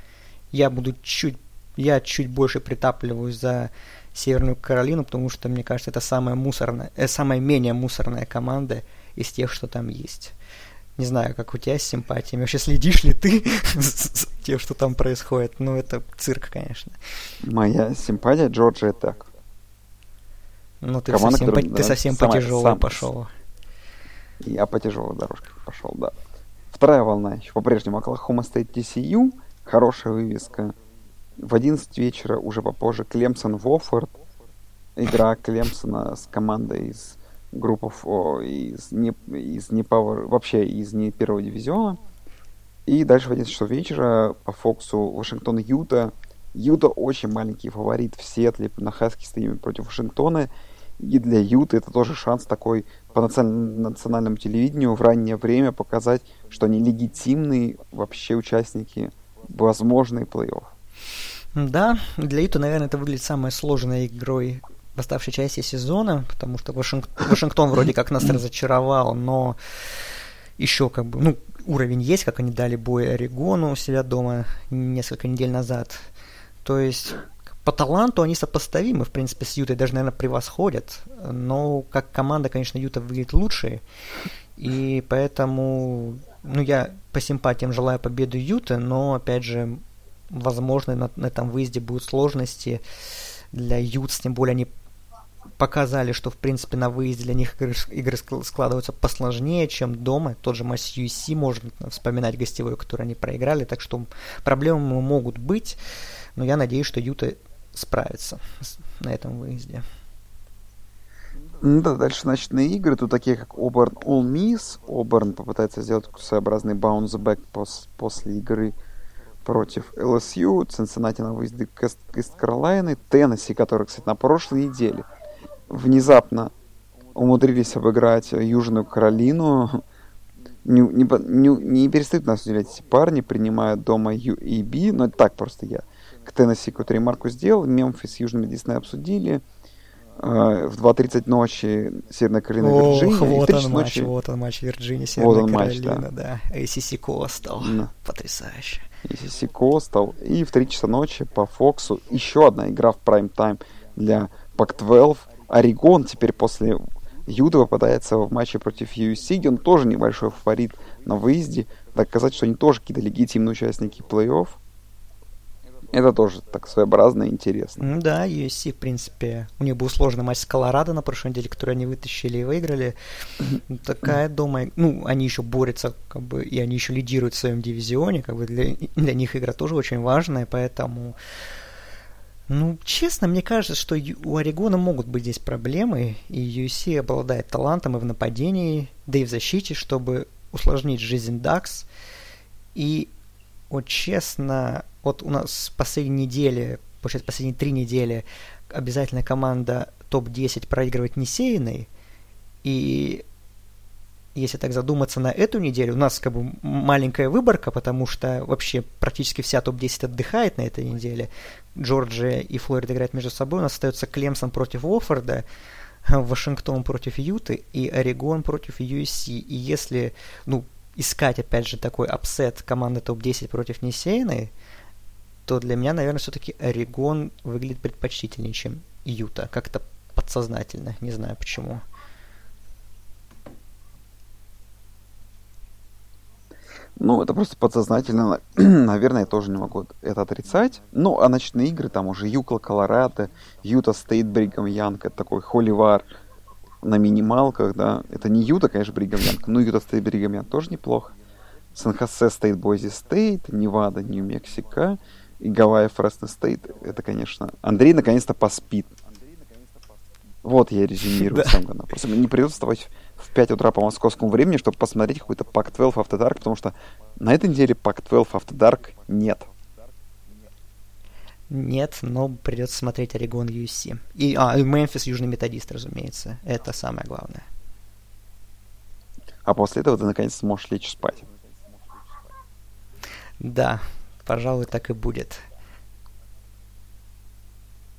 я буду чуть, я чуть больше притапливаюсь за Северную Каролину, потому что, мне кажется, это самая мусорная, э, самая менее мусорная команда из тех, что там есть. Не знаю, как у тебя с симпатиями. Вообще следишь ли ты за тем, что там происходит? Ну, это цирк, конечно. Моя симпатия Джорджия так. Ну, ты Команда, совсем, которая, по, ты совсем самая, по тяжелой сам, пошел. Я по тяжелой дорожке пошел, да. Вторая волна еще по-прежнему Оклахома Стейт TCU. Хорошая вывеска. В 11 вечера, уже попозже, Клемсон Вофорд. Игра Клемсона с командой из группов о, из не, из не power, вообще из не первого дивизиона. И дальше в 11 часов вечера по Фоксу Вашингтон Юта. Юта очень маленький фаворит в Сиэтле на Хаски стриме против Вашингтона. И для Юты это тоже шанс такой по национальному телевидению в раннее время показать, что они легитимные вообще участники возможной плей-офф. Да, для Юты, наверное, это выглядит самой сложной игрой в оставшей части сезона, потому что Вашинг... Вашингтон вроде как нас разочаровал, но еще как бы, ну, уровень есть, как они дали бой Орегону у себя дома несколько недель назад. То есть по таланту они сопоставимы, в принципе, с Ютой, даже, наверное, превосходят. Но как команда, конечно, Юта выглядит лучше. И поэтому, ну, я по симпатиям желаю победы Юты, но, опять же, возможно, на, на этом выезде будут сложности для Ют, тем более они показали, что, в принципе, на выезде для них игры, игры складываются посложнее, чем дома. Тот же матч UC можно вспоминать гостевой, который они проиграли, так что проблемы могут быть. Но я надеюсь, что Юта справится на этом выезде. Ну да, дальше начные игры, тут такие как Оберн All Miss. Оберн попытается сделать своеобразный баунсбэк пос после игры против LSU, Цинциннати на выезде к Ист Каролайны, Теннесси, который, кстати, на прошлой неделе внезапно умудрились обыграть Южную Каролину. Не, не, не, не перестают нас удивлять эти парни, принимают дома UAB, но это так просто я Теннесси какую-то ремарку сделал. Мемфис с Южными Дисней обсудили. э, в 2.30 ночи Северная Каролина, Ох, Вирджиния. вот 3 он матч, ночи... вот он матч Вирджиния, Вот Северная он матч, Каролина, да. ACC Coastal. Да. Потрясающе. ACC Coastal. И в 3 часа ночи по Фоксу еще одна игра в прайм-тайм для Пак-12. Орегон теперь после Юда попадается в матче против USC. Он тоже небольшой фаворит на выезде. Доказать, что они тоже какие-то легитимные участники плей-офф. Это тоже так своеобразно и интересно. Ну да, USC, в принципе, у них был сложный матч с Колорадо на прошлой неделе, который они вытащили и выиграли. Такая, думаю, ну, они еще борются, как бы, и они еще лидируют в своем дивизионе, как бы для, для них игра тоже очень важная, поэтому ну, честно, мне кажется, что у Орегона могут быть здесь проблемы, и USC обладает талантом и в нападении, да и в защите, чтобы усложнить жизнь Дакс. И вот честно, вот у нас последние недели, получается, последние три недели обязательно команда топ-10 проигрывать не сеянной. И если так задуматься на эту неделю, у нас как бы маленькая выборка, потому что вообще практически вся топ-10 отдыхает на этой неделе. Джорджия и Флорида играют между собой. У нас остается Клемсон против Уофорда, Вашингтон против Юты и Орегон против USC. И если, ну, искать, опять же, такой upset команды топ-10 против несеянной, то для меня, наверное, все-таки Орегон выглядит предпочтительнее, чем Юта. Как-то подсознательно, не знаю почему. Ну, это просто подсознательно. Наверное, я тоже не могу это отрицать. Ну, а ночные игры, там уже UCLA, Колорадо, Юта Стейт, Бригам Янг, это такой холивар на минималках, да. Это не Юта, конечно, Бригам Янг, но Юта Стейт, Бригам Янг тоже неплохо. Сан-Хосе Стейт, Бойзи Стейт, Невада, Нью-Мексико и Гавайи, Фресно Стейт. Это, конечно, Андрей наконец-то поспит. Вот я резюмирую Да. сам. Просто мне не придется вставать в 5 утра по московскому времени, чтобы посмотреть какой-то Pac-12 After Dark, потому что на этой неделе Pac-12 After Dark нет. Нет, но придется смотреть Орегон USC. И, а, и Мемфис Южный Методист, разумеется. Это самое главное. А после этого ты наконец сможешь лечь спать. Да, пожалуй, так и будет.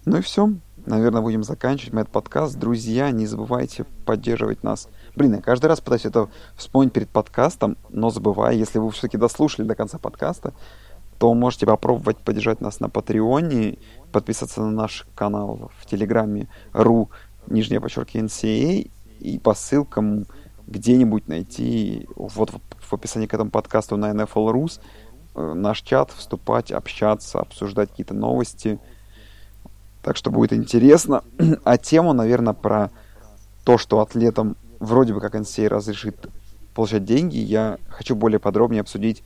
Ну и все. Наверное, будем заканчивать мы этот подкаст. Друзья, не забывайте поддерживать нас. Блин, я каждый раз пытаюсь это вспомнить перед подкастом, но забываю. Если вы все-таки дослушали до конца подкаста, то можете попробовать поддержать нас на Патреоне, подписаться на наш канал в Телеграме ру, нижнее подчеркивание NCA, и по ссылкам где-нибудь найти, вот в описании к этому подкасту на NFL Rus, наш чат, вступать, общаться, обсуждать какие-то новости. Так что будет интересно. А тему, наверное, про то, что атлетам вроде бы как NCAA разрешит получать деньги, я хочу более подробнее обсудить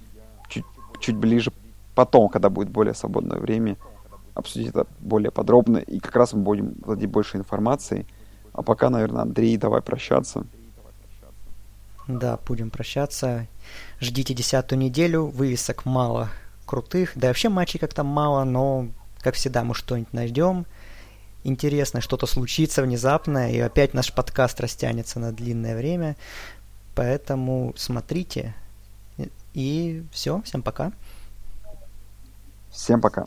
чуть, чуть ближе потом, когда будет более свободное время, обсудить это более подробно, и как раз мы будем владеть больше информацией. А пока, наверное, Андрей, давай прощаться. Да, будем прощаться. Ждите десятую неделю, вывесок мало крутых. Да и вообще матчей как-то мало, но, как всегда, мы что-нибудь найдем. Интересно, что-то случится внезапно, и опять наш подкаст растянется на длинное время. Поэтому смотрите. И все, всем пока. Всем пока.